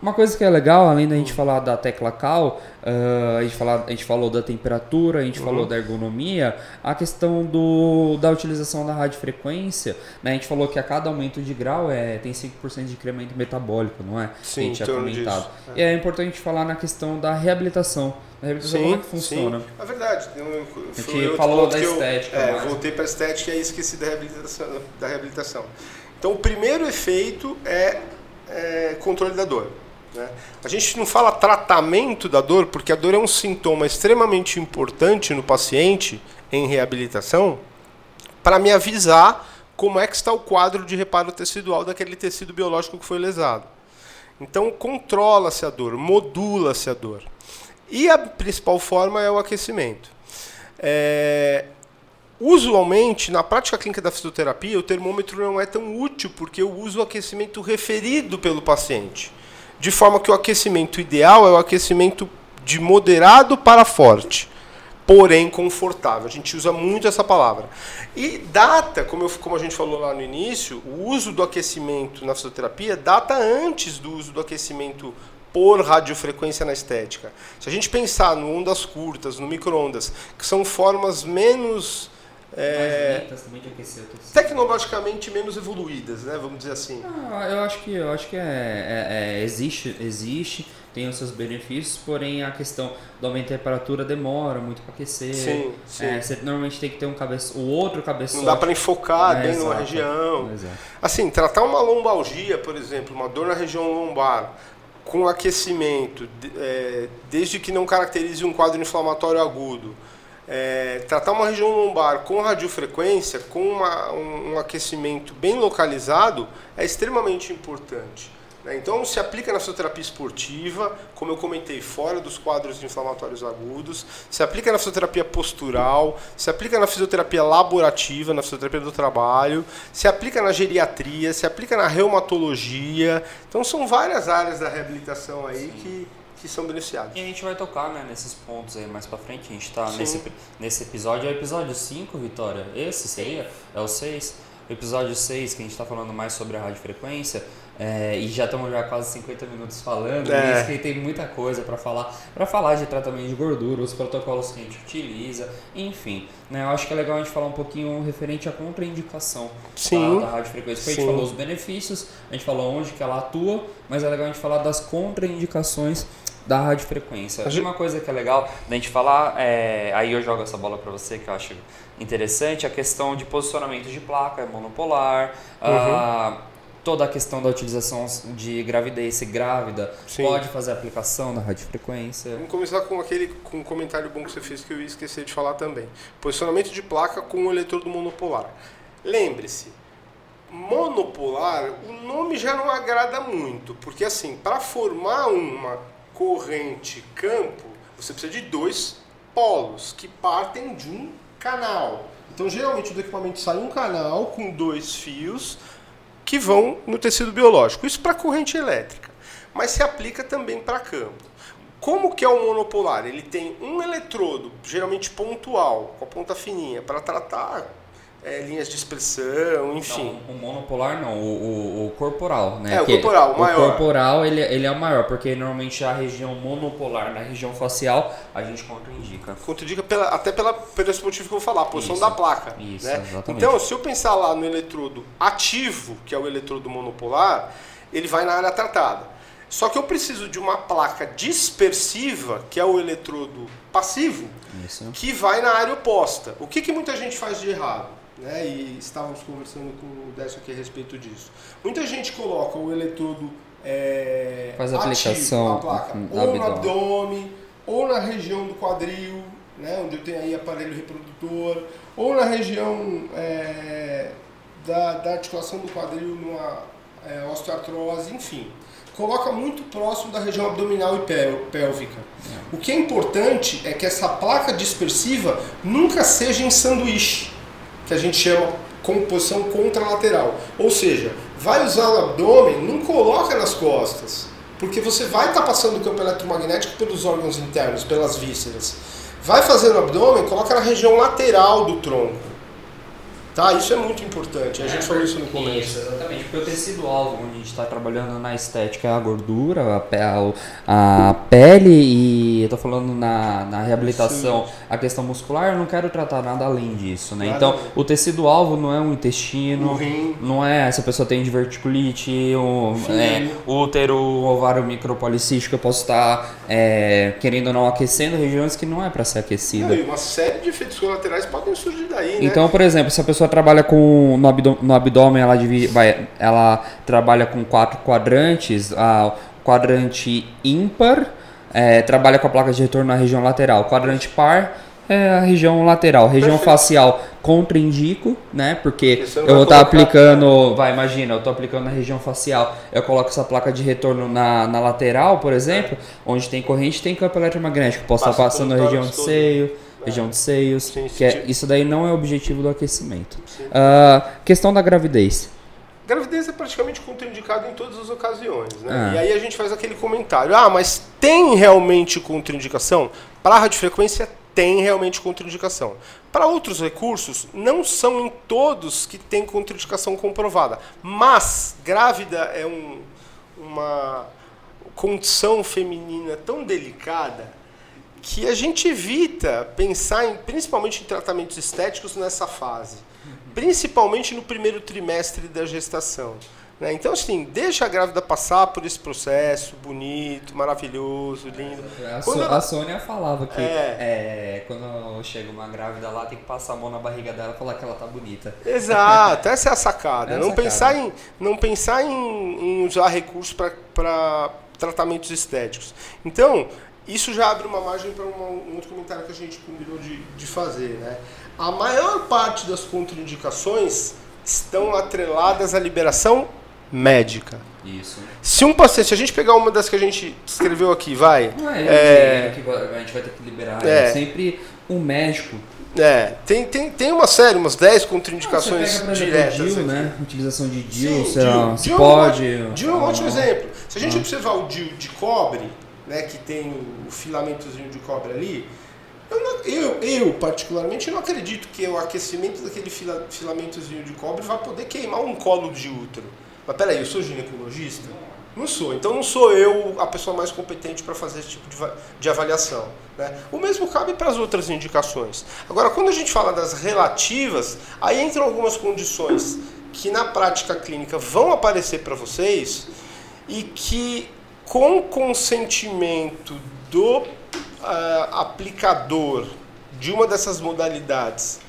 Uma coisa que é legal, além da gente falar da tecla cal, ah, a, gente falar, a gente falou da temperatura, a gente falou da ergonomia, a questão do, da utilização da radiofrequência, né? a gente falou que a cada aumento de grau é, tem 5% de incremento metabólico, não é? Sim, a gente tinha comentado. disso, E é importante falar na questão da reabilitação. A reabilitação como é que funciona? Sim, é verdade. Eu, eu, gente falou da que eu- estética, É, voltei para a estética e aí esqueci da reabilitação, da reabilitação. Então, o primeiro efeito é, é controle da dor. Né? A gente não fala tratamento da dor, porque a dor é um sintoma extremamente importante no paciente em reabilitação para me avisar como é que está o quadro de reparo tecidual daquele tecido biológico que foi lesado. Então controla-se a dor, modula-se a dor. E a principal forma é o aquecimento. É, Usualmente, na prática clínica da fisioterapia, o termômetro não é tão útil porque eu uso o aquecimento referido pelo paciente. De forma que o aquecimento ideal é o aquecimento de moderado para forte, porém confortável. A gente usa muito essa palavra. E data, como, eu, como a gente falou lá no início, o uso do aquecimento na fisioterapia data antes do uso do aquecimento por radiofrequência na estética. Se a gente pensar no ondas curtas, no micro-ondas, que são formas menos é, lentas também de aquecer tecnologicamente menos evoluídas, né? Vamos dizer assim. Ah, eu acho que eu acho que é, é- é- existe existe tem os seus benefícios porém a questão do aumento de temperatura demora muito para aquecer Sim, sim. É, você normalmente tem que ter um cabeça o outro cabeçote Não dá para enfocar É, dentro de uma exato. região. Exato. Assim, tratar uma lombalgia, por exemplo, uma dor na região lombar, com aquecimento, é, desde que não caracterize um quadro inflamatório agudo, é, tratar uma região lombar com radiofrequência, com uma- um, um aquecimento bem localizado, é extremamente importante. né? Então, se aplica na fisioterapia esportiva, como eu comentei, fora dos quadros inflamatórios agudos, se aplica na fisioterapia postural, se aplica na fisioterapia laborativa, na fisioterapia do trabalho, se aplica na geriatria, se aplica na reumatologia. Então, são várias áreas da reabilitação aí que, que são beneficiados. E a gente vai tocar né, nesses pontos aí mais pra frente. A gente tá Sim. nesse, nesse episódio. É o episódio 5, Vitória? Esse seria? É o 6? O episódio 6, que a gente tá falando mais sobre a radiofrequência. É, e já estamos já quase 50 minutos falando. É. Isso que tem muita coisa para falar. para falar de tratamento de gordura, os protocolos que a gente utiliza, enfim. Né, eu acho que é legal a gente falar um pouquinho referente à contraindicação Sim. da, da radiofrequência. A gente falou os benefícios, a gente falou onde que ela atua, mas é legal a gente falar das contraindicações da radiofrequência. A gente- Uma coisa que é legal da gente falar, é, aí eu jogo essa bola para você que eu acho interessante, a questão de posicionamento de placa monopolar, a- toda a questão da utilização de gravidez, se grávida, Sim. pode fazer a aplicação da radiofrequência. Vamos começar com aquele com um comentário bom que você fez que eu ia esquecer de falar também. Posicionamento de placa com o eletrodo monopolar. Lembre-se, monopolar, o nome já não agrada muito, porque assim, para formar uma corrente campo, você precisa de dois polos que partem de um canal. Então, geralmente do equipamento sai um canal com dois fios que vão no tecido biológico. Isso para corrente elétrica, mas se aplica também para campo. Como que é o monopolar? Ele tem um eletrodo, geralmente pontual, com a ponta fininha, para tratar é, linhas de expressão, enfim. Não, o monopolar não, o, o- o corporal, né? É, o Que corporal, o o maior. corporal, ele, ele é o maior, porque normalmente a região monopolar, na região facial, a gente contraindica. Contraindica pela, até pela, pelo esse motivo que eu vou falar, a posição Isso. da placa. Isso, né? exatamente. Então, se eu pensar lá no eletrodo ativo, que é o eletrodo monopolar, ele vai na área tratada. Só que eu preciso de uma placa dispersiva, que é o eletrodo passivo, Isso. que vai na área oposta. O que, que muita gente faz de errado? Né? E estávamos conversando com o Décio aqui a respeito disso. Muita gente coloca o eletrodo é, Faz a ativo, aplicação a placa, ou no abdômen. ou na região do quadril, né? onde eu tenho aí aparelho reprodutor, ou na região é, da, da articulação do quadril numa é, osteoartrose, enfim. Coloca muito próximo da região abdominal e pélvica. O que é importante é que essa placa dispersiva nunca seja em sanduíche, que a gente chama composição contralateral. Ou seja, vai usar o abdômen, não coloca nas costas, porque você vai estar passando o campo eletromagnético pelos órgãos internos, pelas vísceras. Vai fazer no abdômen, coloca na região lateral do tronco. Tá? Isso é muito importante. A gente falou isso no começo. Isso, exatamente. Porque o tecido alvo, onde a gente está trabalhando na estética, é a gordura, a, a, pele e eu tô falando na, na reabilitação, a questão muscular, eu não quero tratar nada além disso, né? Nada Então, o tecido alvo não é um intestino, não é se a pessoa tem diverticulite, um Sim. é, útero, ovário micropolicístico, eu posso estar é, querendo ou não aquecendo regiões que não é para ser aquecida. Não, e uma série de efeitos colaterais podem surgir daí, né? Então, por exemplo, se a pessoa trabalha com no, abdô- no abdômen, ela, divide, vai, ela trabalha com quatro quadrantes, a, quadrante ímpar é, trabalha com a placa de retorno na região lateral, quadrante par é a região lateral, região Perfeito. facial contraindico, né? Porque eu vou estar colocar- aplicando, vai, imagina, eu estou aplicando na região facial, eu coloco essa placa de retorno na, na lateral, por exemplo, onde tem corrente, tem campo eletromagnético, posso estar Passa passando na região todo. seio, É. região de seios, Sim, que é- isso daí não é o objetivo do aquecimento. Ah, questão da gravidez. Gravidez é praticamente contraindicado em todas as ocasiões, né? Ah. E aí a gente faz aquele comentário: ah, mas tem realmente contraindicação? Para a radiofrequência, tem realmente contraindicação. Para outros recursos, não são em todos que tem contraindicação comprovada. Mas grávida é um- uma condição feminina tão delicada que a gente evita pensar em, principalmente em tratamentos estéticos nessa fase, principalmente no primeiro trimestre da gestação. né? Então, assim, deixa a grávida passar por esse processo bonito, maravilhoso, lindo. A, So- ela- a Sônia falava que É. é, quando chega uma grávida lá, tem que passar a mão na barriga dela e falar que ela tá bonita. Exato, essa é a sacada. É a não, sacada. Pensar em, não pensar em, em usar recursos para tratamentos estéticos. Então, isso já abre uma margem para um outro comentário que a gente combinou de, de fazer. Né? A maior parte das contraindicações estão atreladas à liberação médica. Isso. Se um paciente, se a gente pegar uma das que a gente escreveu aqui, vai. Não é, É. que a gente vai ter que liberar. É. É sempre um médico. É, tem, tem, tem uma série, umas 10 Você contraindicações exemplo, diretas. DIL, né? Utilização de DIL, Sim, sei lá, DIL. se DIL é um pode. DIL é um ah, ótimo exemplo. Se a gente observar o DIL de cobre, né, que tem o filamentozinho de cobre ali, eu, não, eu, eu, particularmente não acredito que o aquecimento daquele fila, filamentozinho de cobre vai poder queimar um colo de útero. Mas peraí, eu sou ginecologista? Não sou. Então não sou eu a pessoa mais competente para fazer esse tipo de, de avaliação. Né? O mesmo cabe para as outras indicações. Agora, quando a gente fala das relativas, aí entram algumas condições que na prática clínica vão aparecer para vocês e que com consentimento do uh, aplicador de uma dessas modalidades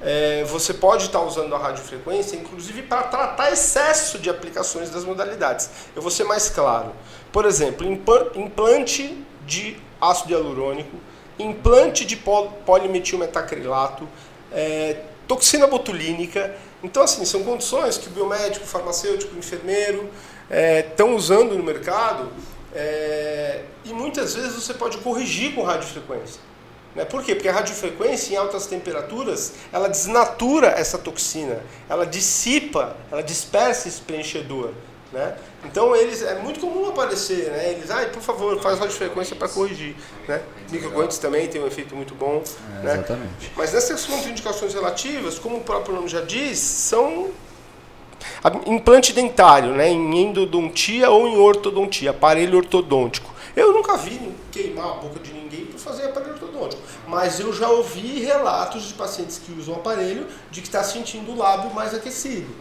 é, você pode estar usando a radiofrequência, inclusive para tratar excesso de aplicações das modalidades. Eu vou ser mais claro. Por exemplo, implante de ácido hialurônico, implante de polimetilmetacrilato, é, toxina botulínica. Então, assim, são condições que o biomédico, farmacêutico, enfermeiro estão é, usando no mercado é, e muitas vezes você pode corrigir com radiofrequência. Né? Por quê? Porque a radiofrequência em altas temperaturas, ela desnatura essa toxina, ela dissipa, ela dispersa esse preenchedor. Né? Então eles é muito comum aparecer, né? Eles, ai, por favor, faz radiofrequência para corrigir, né? Microcorrentes também tem um efeito muito bom, é, né? Exatamente. Mas nessas contraindicações relativas, como o próprio nome já diz, são implante dentário, né? Em endodontia ou em ortodontia, aparelho ortodôntico. Eu nunca vi queimar a boca de ninguém por fazer aparelho ortodôntico, mas eu já ouvi relatos de pacientes que usam aparelho de que está sentindo o lábio mais aquecido.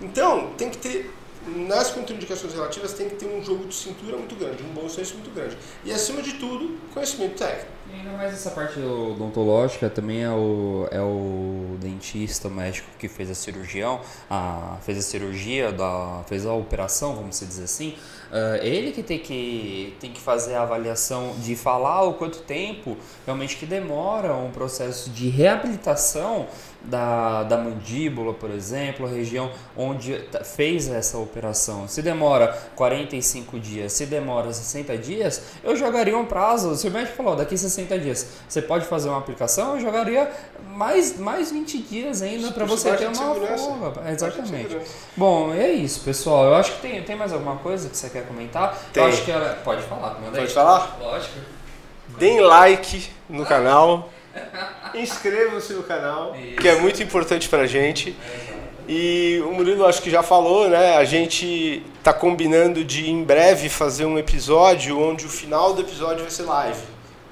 Então, tem que ter nas contraindicações relativas tem que ter um jogo de cintura muito grande, um bom senso muito grande. E acima de tudo, conhecimento técnico. Ainda mais essa parte odontológica também é o, é o dentista, médico que fez a cirurgião, a, fez a cirurgia, da, fez a operação, vamos dizer assim. Uh, ele que tem, que tem que fazer a avaliação de falar o quanto tempo realmente que demora um processo de reabilitação da, da mandíbula, por exemplo, a região onde fez essa operação. Se demora 45 dias, se demora 60 dias, eu jogaria um prazo. Se o médico falou, daqui 60 dias você pode fazer uma aplicação, eu jogaria mais, mais 20 dias ainda para você ter uma folga. Exatamente. Bom, é isso, pessoal. Eu acho que tem, tem mais alguma coisa que você quer comentar? Tem. Eu acho que ela... Pode falar, manda Pode falar? Lógico. Deem like no canal. Inscreva-se no canal, Isso. que é muito importante pra gente. E o Murilo acho que já falou, né? A gente tá combinando de em breve fazer um episódio onde o final do episódio vai ser live,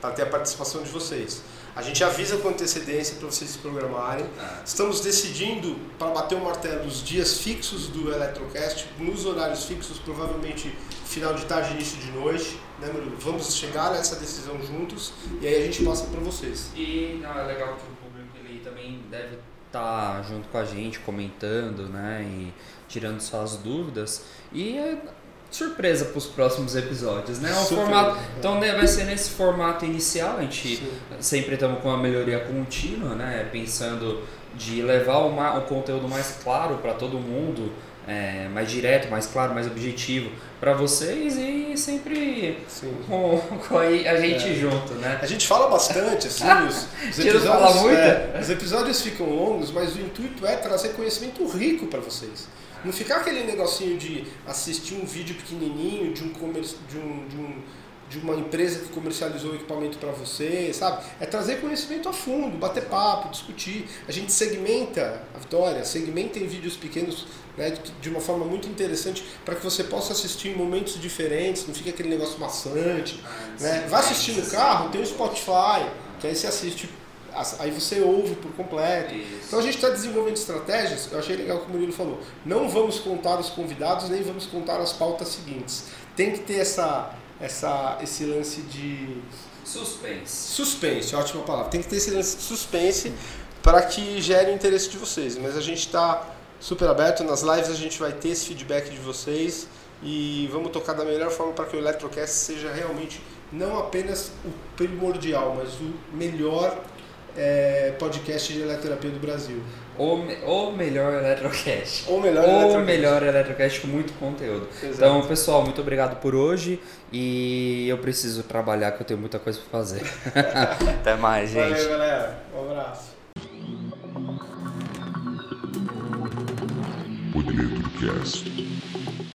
para ter a participação de vocês. A gente avisa com antecedência para vocês se programarem. Ah. Estamos decidindo para bater o martelo os dias fixos do Electrocast, nos horários fixos, provavelmente final de tarde, início de noite. Né, Murilo? Vamos chegar nessa decisão juntos e aí a gente passa para vocês. E não, é legal que o público ele também deve estar tá junto com a gente, comentando, né, e tirando suas dúvidas. E é surpresa para os próximos episódios, né? O formato, então né, vai ser nesse formato inicial, a gente Sim. sempre estamos com uma melhoria contínua, né? Pensando de levar o, o conteúdo mais claro para todo mundo, é, mais direto, mais claro, mais objetivo para vocês e sempre com, com, a gente é. junto, né? A gente fala bastante, assim, os, os episódios, fala muito? É, os episódios ficam longos, mas o intuito é trazer conhecimento rico para vocês. Não ficar aquele negocinho de assistir um vídeo pequenininho de um, de um, de um de uma empresa que comercializou o equipamento para você, sabe? É trazer conhecimento a fundo, bater papo, discutir. A gente segmenta a Vitória, segmenta em vídeos pequenos né, de uma forma muito interessante para que você possa assistir em momentos diferentes, não fique aquele negócio maçante. Né? Vai assistir no carro, tem o Spotify, que aí você assiste aí você ouve por completo. Isso. Então a gente está desenvolvendo estratégias, eu achei legal o que o Murilo falou. Não vamos contar os convidados, nem vamos contar as pautas seguintes. Tem que ter essa, essa, esse lance de. Suspense. Suspense, ótima palavra. Tem que ter esse lance de suspense para que gere o interesse de vocês. Mas a gente está super aberto. Nas lives a gente vai ter esse feedback de vocês e vamos tocar da melhor forma para que o Electrocast seja realmente não apenas o primordial, mas o melhor é, podcast de eletroterapia do Brasil. O, o melhor Eletrocast. O melhor o Eletrocast. melhor Eletrocast com muito conteúdo. Exato. Então, pessoal, muito obrigado por hoje. E eu preciso trabalhar, que eu tenho muita coisa para fazer. Até mais, gente. Valeu, galera. Um abraço. O Eletrocast.